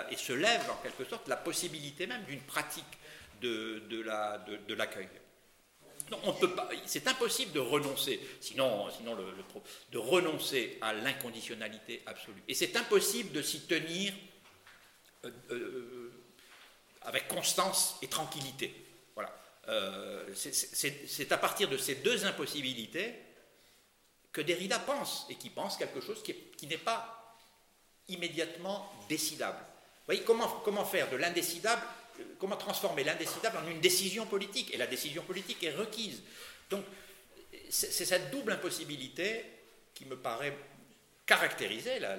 [SPEAKER 1] et se lève en quelque sorte la possibilité même d'une pratique de, de l'accueil. On peut pas. C'est impossible de renoncer, sinon, sinon le, de renoncer à l'inconditionnalité absolue. Et c'est impossible de s'y tenir euh, euh, avec constance et tranquillité. Voilà. Euh, c'est à partir de ces deux impossibilités que Derrida pense, et qui pense quelque chose qui n'est pas immédiatement décidable. Vous voyez, comment, comment faire de l'indécidable, comment transformer l'indécidable en une décision politique, et la décision politique est requise. Donc, c'est cette double impossibilité qui me paraît caractériser la,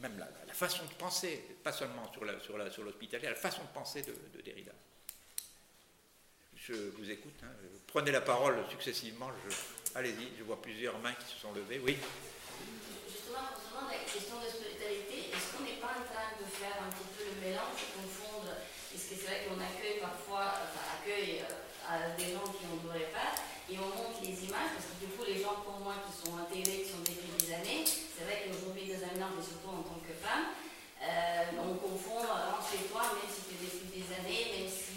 [SPEAKER 1] même la, façon de penser, pas seulement sur l'hospitalier, sur la, la façon de penser de, Derrida. Je vous écoute, hein. prenez la parole successivement, allez-y, je vois plusieurs mains qui se sont levées, oui.
[SPEAKER 5] Justement, concernant la question de l'hospitalité, est-ce qu'on n'est pas en train de faire un petit peu le mélange, confondre, est-ce que c'est vrai qu'on accueille parfois, enfin, accueille euh, des gens qui n'en devraient pas, et on montre les images, parce que du coup, les gens pour moi qui sont intégrés, qui sont depuis des années, c'est vrai qu'aujourd'hui, des amis, mais surtout en tant que femme, euh, on confond rentre chez toi, même si tu es depuis des années, même si.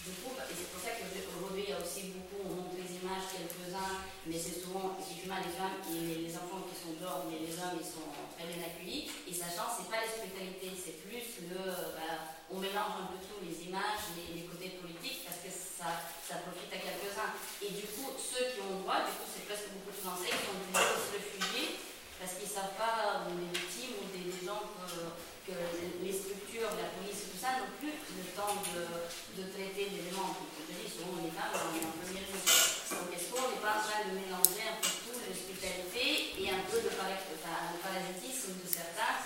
[SPEAKER 5] Du coup, et c'est pour ça qu'aujourd'hui, il y a aussi beaucoup, on montre les images, quelques-uns, mais c'est souvent effectivement les femmes et les enfants qui sont dehors, mais les hommes, ils sont très bien accueillis. Et sachant, c'est pas l'hospitalité, c'est plus le. Bah, on mélange un peu tout, les images, les, que ça, ça profite à quelques-uns. Et du coup, ceux qui ont droit, du coup, c'est presque beaucoup de Français qui sont obligés de se réfugier parce qu'ils ne savent pas, des victimes ou des, gens que, les structures, la police, tout ça, n'ont plus le temps de, traiter d'éléments. Comme je dis, souvent les femmes, on est peu mieux. Donc est-ce qu'on n'est pas en train de mélanger un peu tout l'hospitalité et un peu le, parasitisme de certains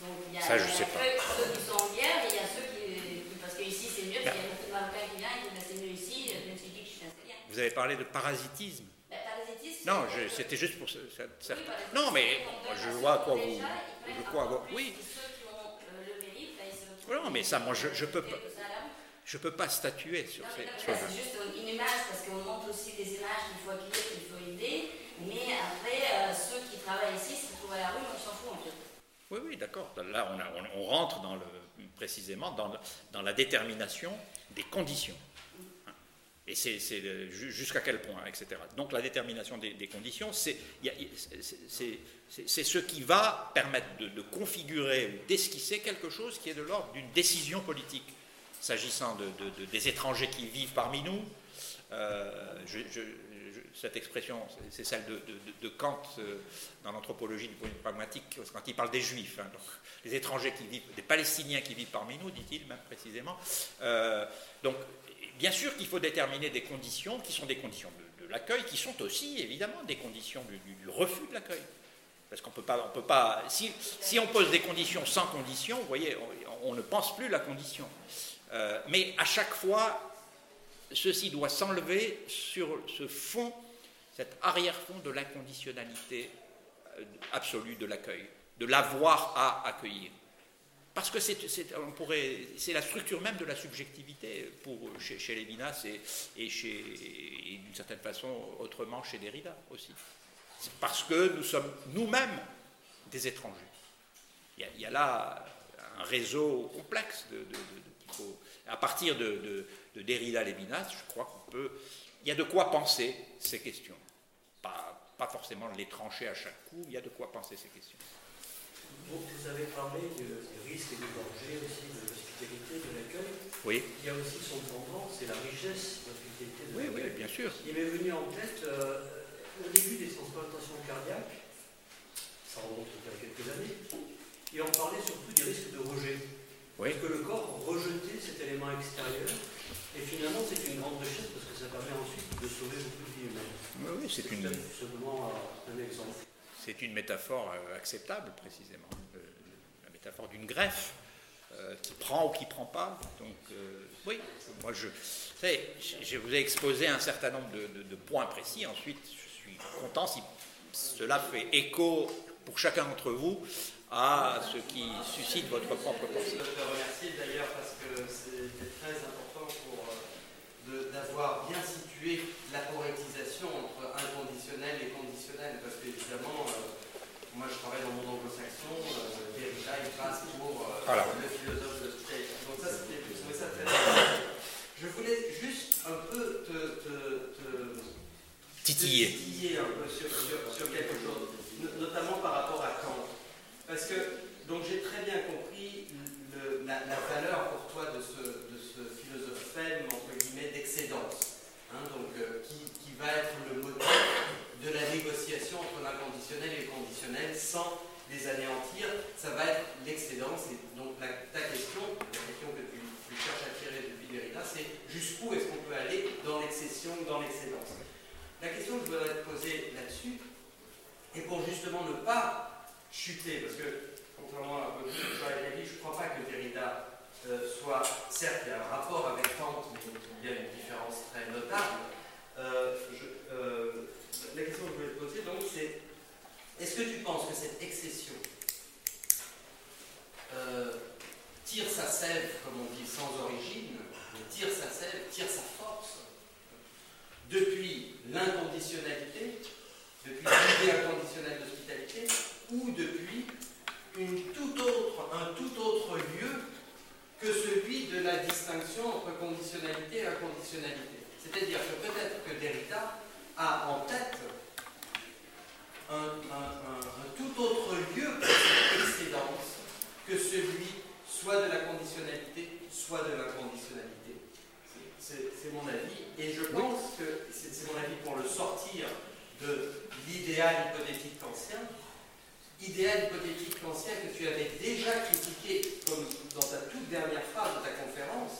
[SPEAKER 5] Donc il y a,
[SPEAKER 1] Ça, je
[SPEAKER 5] il y a
[SPEAKER 1] sais pas.
[SPEAKER 5] que ceux qui sont en guerre et il y a ceux qui. qui- parce que ici c'est mieux, parce qu'il y a beaucoup de Marocains qui viennent, ils disent c'est mieux ici, je me suis dit que je suis installé.
[SPEAKER 1] Vous avez parlé de parasitisme.
[SPEAKER 5] Ben, parasitisme,
[SPEAKER 1] Non, c'était juste pour ce- ce-
[SPEAKER 5] Oui,
[SPEAKER 1] Non, mais je vois à quoi vous.
[SPEAKER 5] déjà,
[SPEAKER 1] Je quoi-
[SPEAKER 5] plus,
[SPEAKER 1] Oui.
[SPEAKER 5] se retrouvent-
[SPEAKER 1] Non, mais ça, moi, je, je peux pas.
[SPEAKER 5] ça.
[SPEAKER 1] Je peux pas statuer sur
[SPEAKER 5] Non,
[SPEAKER 1] ces choses.
[SPEAKER 5] c'est juste une image parce qu'on montre aussi des images qu'il faut accueillir, qu'il faut aider. Mais après, euh, ceux qui travaillent ici, s'ils trouvent à la rue, on s'en fout en fait.
[SPEAKER 1] Oui, oui, d'accord. Là, on, a- on- on rentre dans le, précisément dans, dans la détermination des conditions. Et c'est jusqu'à quel point, etc. Donc la détermination des, conditions, c'est ce qui va permettre de, configurer ou d'esquisser quelque chose qui est de l'ordre d'une décision politique. S'agissant de, de- de- des étrangers qui vivent parmi nous, euh, cette expression, c'est- celle de, Kant euh, dans l'anthropologie du point de vue pragmatique, quand il parle des juifs. hein. les étrangers qui vivent, des Palestiniens qui vivent parmi nous, dit-il même précisément. Euh, donc, bien sûr qu'il faut déterminer des conditions qui sont des conditions de, l'accueil, qui sont aussi évidemment des conditions du, refus de l'accueil. Parce qu'on peut pas, peut pas. Si, on pose des conditions sans conditions, vous voyez, on, on ne pense plus la condition. Euh, mais à chaque fois, ceci doit s'enlever sur ce fond, cet arrière-fond de l'inconditionnalité euh, absolue de l'accueil, de l'avoir à accueillir. Parce que c'est, on pourrait, c'est la structure même de la subjectivité pour, chez, chez Lévinas et, et, d'une certaine façon autrement chez Derrida aussi. C'est parce que nous sommes nous-mêmes des étrangers. Il y a, là un réseau complexe de, à partir de Derrida Lévinas, je crois qu'on peut. Il y a de quoi penser ces questions. Pas, pas forcément les trancher à chaque coup, il y a de quoi penser ces questions.
[SPEAKER 6] Vous, vous avez parlé du, du risque et du danger aussi de l'hospitalité, de l'accueil.
[SPEAKER 1] Oui,
[SPEAKER 6] Il y a aussi son pendant, c'est la richesse de l'hospitalité de
[SPEAKER 1] oui, oui,
[SPEAKER 6] l'accueil.
[SPEAKER 1] bien sûr.
[SPEAKER 6] Il m'est venu en tête euh, au début des transplantations cardiaques, ça remonte a quelques années, il en parlait surtout du risque de rejet.
[SPEAKER 1] Oui.
[SPEAKER 6] Parce que le corps rejetait cet élément extérieur, et finalement c'est une grande richesse parce que ça permet ensuite de sauver beaucoup de vies humaines.
[SPEAKER 1] Oui, oui, c'est une,
[SPEAKER 6] euh, un exemple.
[SPEAKER 1] C'est une métaphore euh, acceptable, précisément. Euh, la métaphore d'une greffe euh, qui prend ou qui ne prend pas. Donc, oui, moi, je, je, je vous ai exposé un certain nombre de, de- points précis. Ensuite, je suis content si cela fait écho pour chacun d'entre vous à ce qui suscite votre propre
[SPEAKER 7] Je
[SPEAKER 1] pensée.
[SPEAKER 7] veux te remercier d'ailleurs parce que c'était très important d'avoir bien situé la correctisation entre inconditionnel et conditionnel. Parce qu'évidemment, euh, moi je travaille dans le monde anglo-saxon, euh, Derrida il passe pour euh,
[SPEAKER 1] Voilà.
[SPEAKER 7] le philosophe de l'hospitalité. Donc ça, c'était, je trouvais ça très intéressant. Je voulais juste un peu te, te- te-
[SPEAKER 1] Titiller.
[SPEAKER 7] titiller un peu sur, sur- sur quelque chose, no- notamment par rapport à Kant. Parce que, donc j'ai très bien compris la, valeur pour toi de ce, de ce philosophème, entre guillemets, d'excédence, hein, donc, euh, qui, qui va être le moteur de la négociation entre l'inconditionnel et le conditionnel sans les anéantir. Ça va être l'excédence. Et donc ta question, la question que tu, tu cherches à tirer depuis Derrida, c'est jusqu'où est-ce qu'on peut aller dans l'excession dans l'excédence? La question que je voudrais te poser là-dessus, et pour justement ne pas chuter, parce que contrairement à votre avis, je ne crois pas que Derrida euh, soit, certes, il y a un rapport avec Kant, mais il y a une différence très notable. Euh, euh, la question que je voulais te poser, donc, c'est est-ce que tu penses que cette excession tire sa sève, comme on dit, sans origine, tire sa sève, tire sa force depuis l'inconditionnalité, depuis l'idée inconditionnelle d'hospitalité, ou depuis une toute autre, un tout autre lieu que celui de la distinction entre conditionnalité et inconditionnalité. C'est-à-dire que peut-être que Derrida a en tête un, un- un- un tout autre lieu pour cette excédence que celui soit de la conditionnalité, soit de l'inconditionnalité. C'est mon avis. Et je pense que c'est mon avis pour le sortir de l'idéal hypothétique kantien. Idéal hypothétique kantien que tu avais déjà critiqué comme dans ta toute dernière phrase de ta conférence.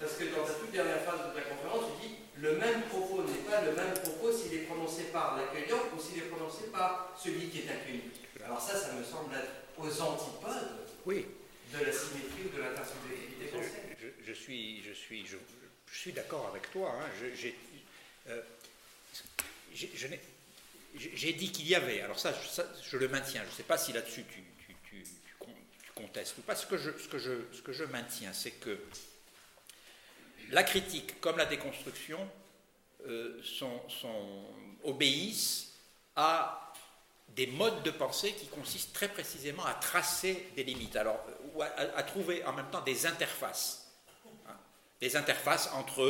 [SPEAKER 7] Parce que dans ta toute dernière phrase de ta conférence, tu dis le même propos n'est pas le même propos s'il est prononcé par l'accueillant ou s'il est prononcé par celui qui est accueilli. Alors ça, ça me semble être aux antipodes
[SPEAKER 1] Oui.
[SPEAKER 7] de la symétrie ou de l'intersubjectivité consciente.
[SPEAKER 1] Je, je, suis, je suis, je, je suis d'accord avec toi. Hein. Je- euh, j'ai- je n'ai- j'ai- dit qu'il y avait, alors ça, je le maintiens, je ne sais pas si là-dessus tu, tu- tu- tu con- tu contestes ou pas. Ce que je, maintiens, c'est que la critique comme la déconstruction euh, obéissent à des modes de pensée qui consistent très précisément à tracer des limites, alors, ou à trouver en même temps des interfaces. Des interfaces entre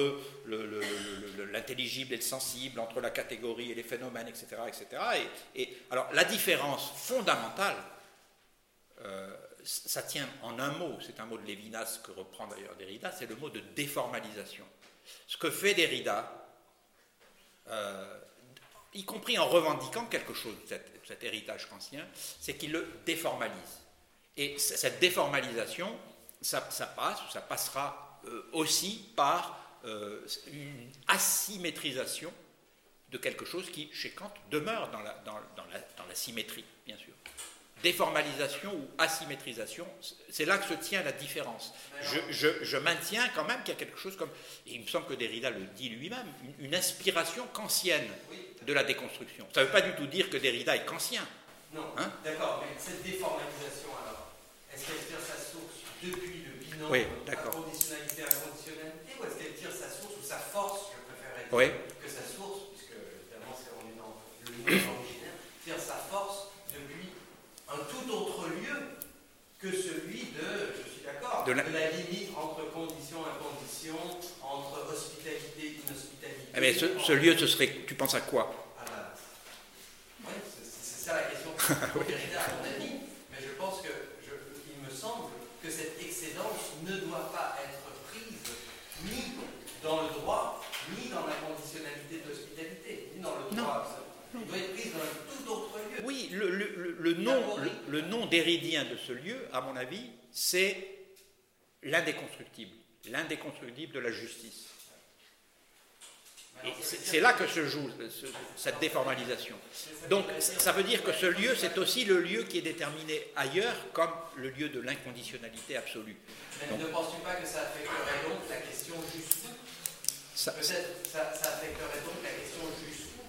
[SPEAKER 1] le- le- le- le- l'intelligible et le sensible, entre la catégorie et les phénomènes, etc. etc. Et, alors, la différence fondamentale, euh, ça tient en un mot, c'est un mot de Lévinas que reprend d'ailleurs Derrida, c'est le mot de déformalisation. Ce que fait Derrida, euh, y compris en revendiquant quelque chose de cet, héritage kantien, c'est qu'il le déformalise. Et cette déformalisation, ça passe, ou ça passera euh, aussi par euh, une asymétrisation de quelque chose qui, chez Kant, demeure dans la, dans, dans la, dans la symétrie, bien sûr. Déformalisation ou asymétrisation, c'est là que se tient la différence. Je, je- je maintiens quand même qu'il y a quelque chose comme, et il me semble que Derrida le dit lui-même, une, une inspiration kantienne de la déconstruction. Ça ne veut pas du tout dire que Derrida est kantien.
[SPEAKER 7] Non,
[SPEAKER 1] Hein?
[SPEAKER 7] D'accord, mais cette déformalisation alors, est-ce qu'elle tire sa source depuis le
[SPEAKER 1] Oui, d'accord.
[SPEAKER 7] conditionnalité inconditionnalité ou est-ce qu'elle tire sa source ou sa force, je préférerais dire,
[SPEAKER 1] Oui.
[SPEAKER 7] que sa source, puisque évidemment c'est on est dans le binôme originaire, tire sa force depuis un tout autre lieu que celui de, je suis d'accord,
[SPEAKER 1] De
[SPEAKER 7] de,
[SPEAKER 1] la-
[SPEAKER 7] limite entre condition incondition, entre hospitalité inhospitalité.
[SPEAKER 1] Ah, Mais ce, ce lieu, ce serait, tu penses à quoi?
[SPEAKER 7] Ah bah, ouais, c'est ça la question pour Derrida, à mon avis. Mais je pense que, je, il me semble que cette ne doit pas être prise ni dans le droit, ni dans la conditionnalité de l'hospitalité, ni dans le
[SPEAKER 1] Non.
[SPEAKER 7] droit. Il doit être prise dans un tout autre lieu.
[SPEAKER 1] Oui, le, le- le- le nom, le, le nom déridien de ce lieu, à mon avis, c'est l'indéconstructible, l'indéconstructible de la justice. Et c'est là que se joue ce- cette déformalisation. Donc ça veut dire que ce lieu, c'est aussi le lieu qui est déterminé ailleurs comme le lieu de l'inconditionnalité absolue.
[SPEAKER 7] Mais ne penses-tu pas que ça affecterait donc la question jusqu'où
[SPEAKER 1] Ça-
[SPEAKER 7] Peut-être ça, ça affecterait donc la question jusqu'où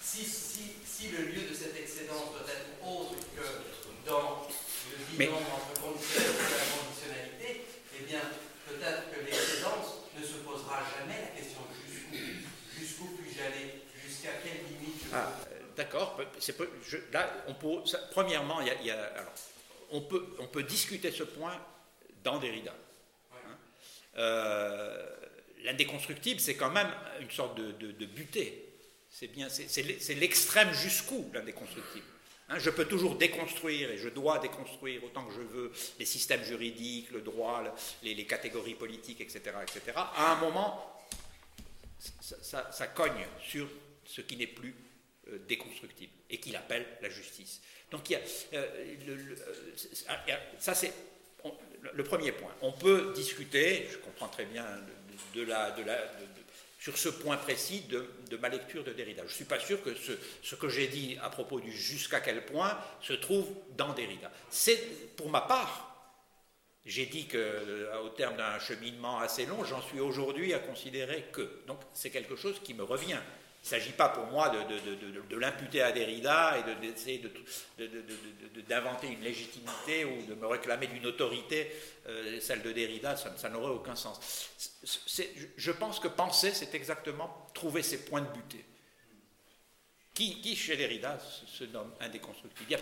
[SPEAKER 7] si, si, si le lieu de cette excédence doit être autre que dans le binôme entre conditionnalité et inconditionnalité, eh bien peut-être que l'excédence ne se posera jamais la question jusqu'où. Jusqu'où puis-je aller Jusqu'à quelle limite je
[SPEAKER 1] Ah, euh, D'accord. là, on peut- ça- premièrement, il y a- il y a- alors, on, peut, on peut discuter ce point dans Derrida. Hein. Euh, L'indéconstructible, c'est quand même une sorte de, de, de butée. C'est bien, c'est- c'est l'e- c'est l'extrême jusqu'où l'indéconstructible. Hein, je peux toujours déconstruire et je dois déconstruire autant que je veux les systèmes juridiques, le droit, le- les, les catégories politiques, etc., etc. À un moment, ça, cogne sur ce qui n'est plus euh, déconstructible et qu'il appelle la justice. Donc il y a, euh, le- euh, ça c'est le- premier point. On peut discuter, je comprends très bien sur ce point précis de, ma lecture de Derrida. Je ne suis pas sûr que ce que j'ai dit à propos du jusqu'à quel point se trouve dans Derrida. C'est pour ma part, j'ai dit que, euh, terme d'un cheminement assez long, j'en suis aujourd'hui à considérer que. Donc, c'est quelque chose qui me revient. Il ne s'agit pas pour moi de, l'imputer à Derrida et de- d'essayer de- de- de- de- de- de- d'inventer une légitimité ou de me réclamer d'une autorité, euh, celle de Derrida, ça, n'aurait aucun sens. Je- pense que penser, c'est exactement trouver ces points de butée. Qui, chez Derrida se, nomme indéconstructible? Il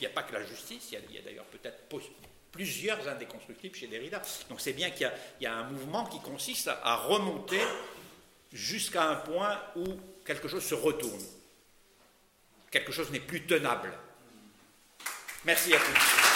[SPEAKER 1] n'y a a pas que la justice, il y a, d'ailleurs peut-être plusieurs indéconstructibles chez Derrida. Donc c'est bien qu'il y a, un mouvement qui consiste à remonter jusqu'à un point où quelque chose se retourne. Quelque chose n'est plus tenable. Merci à tous.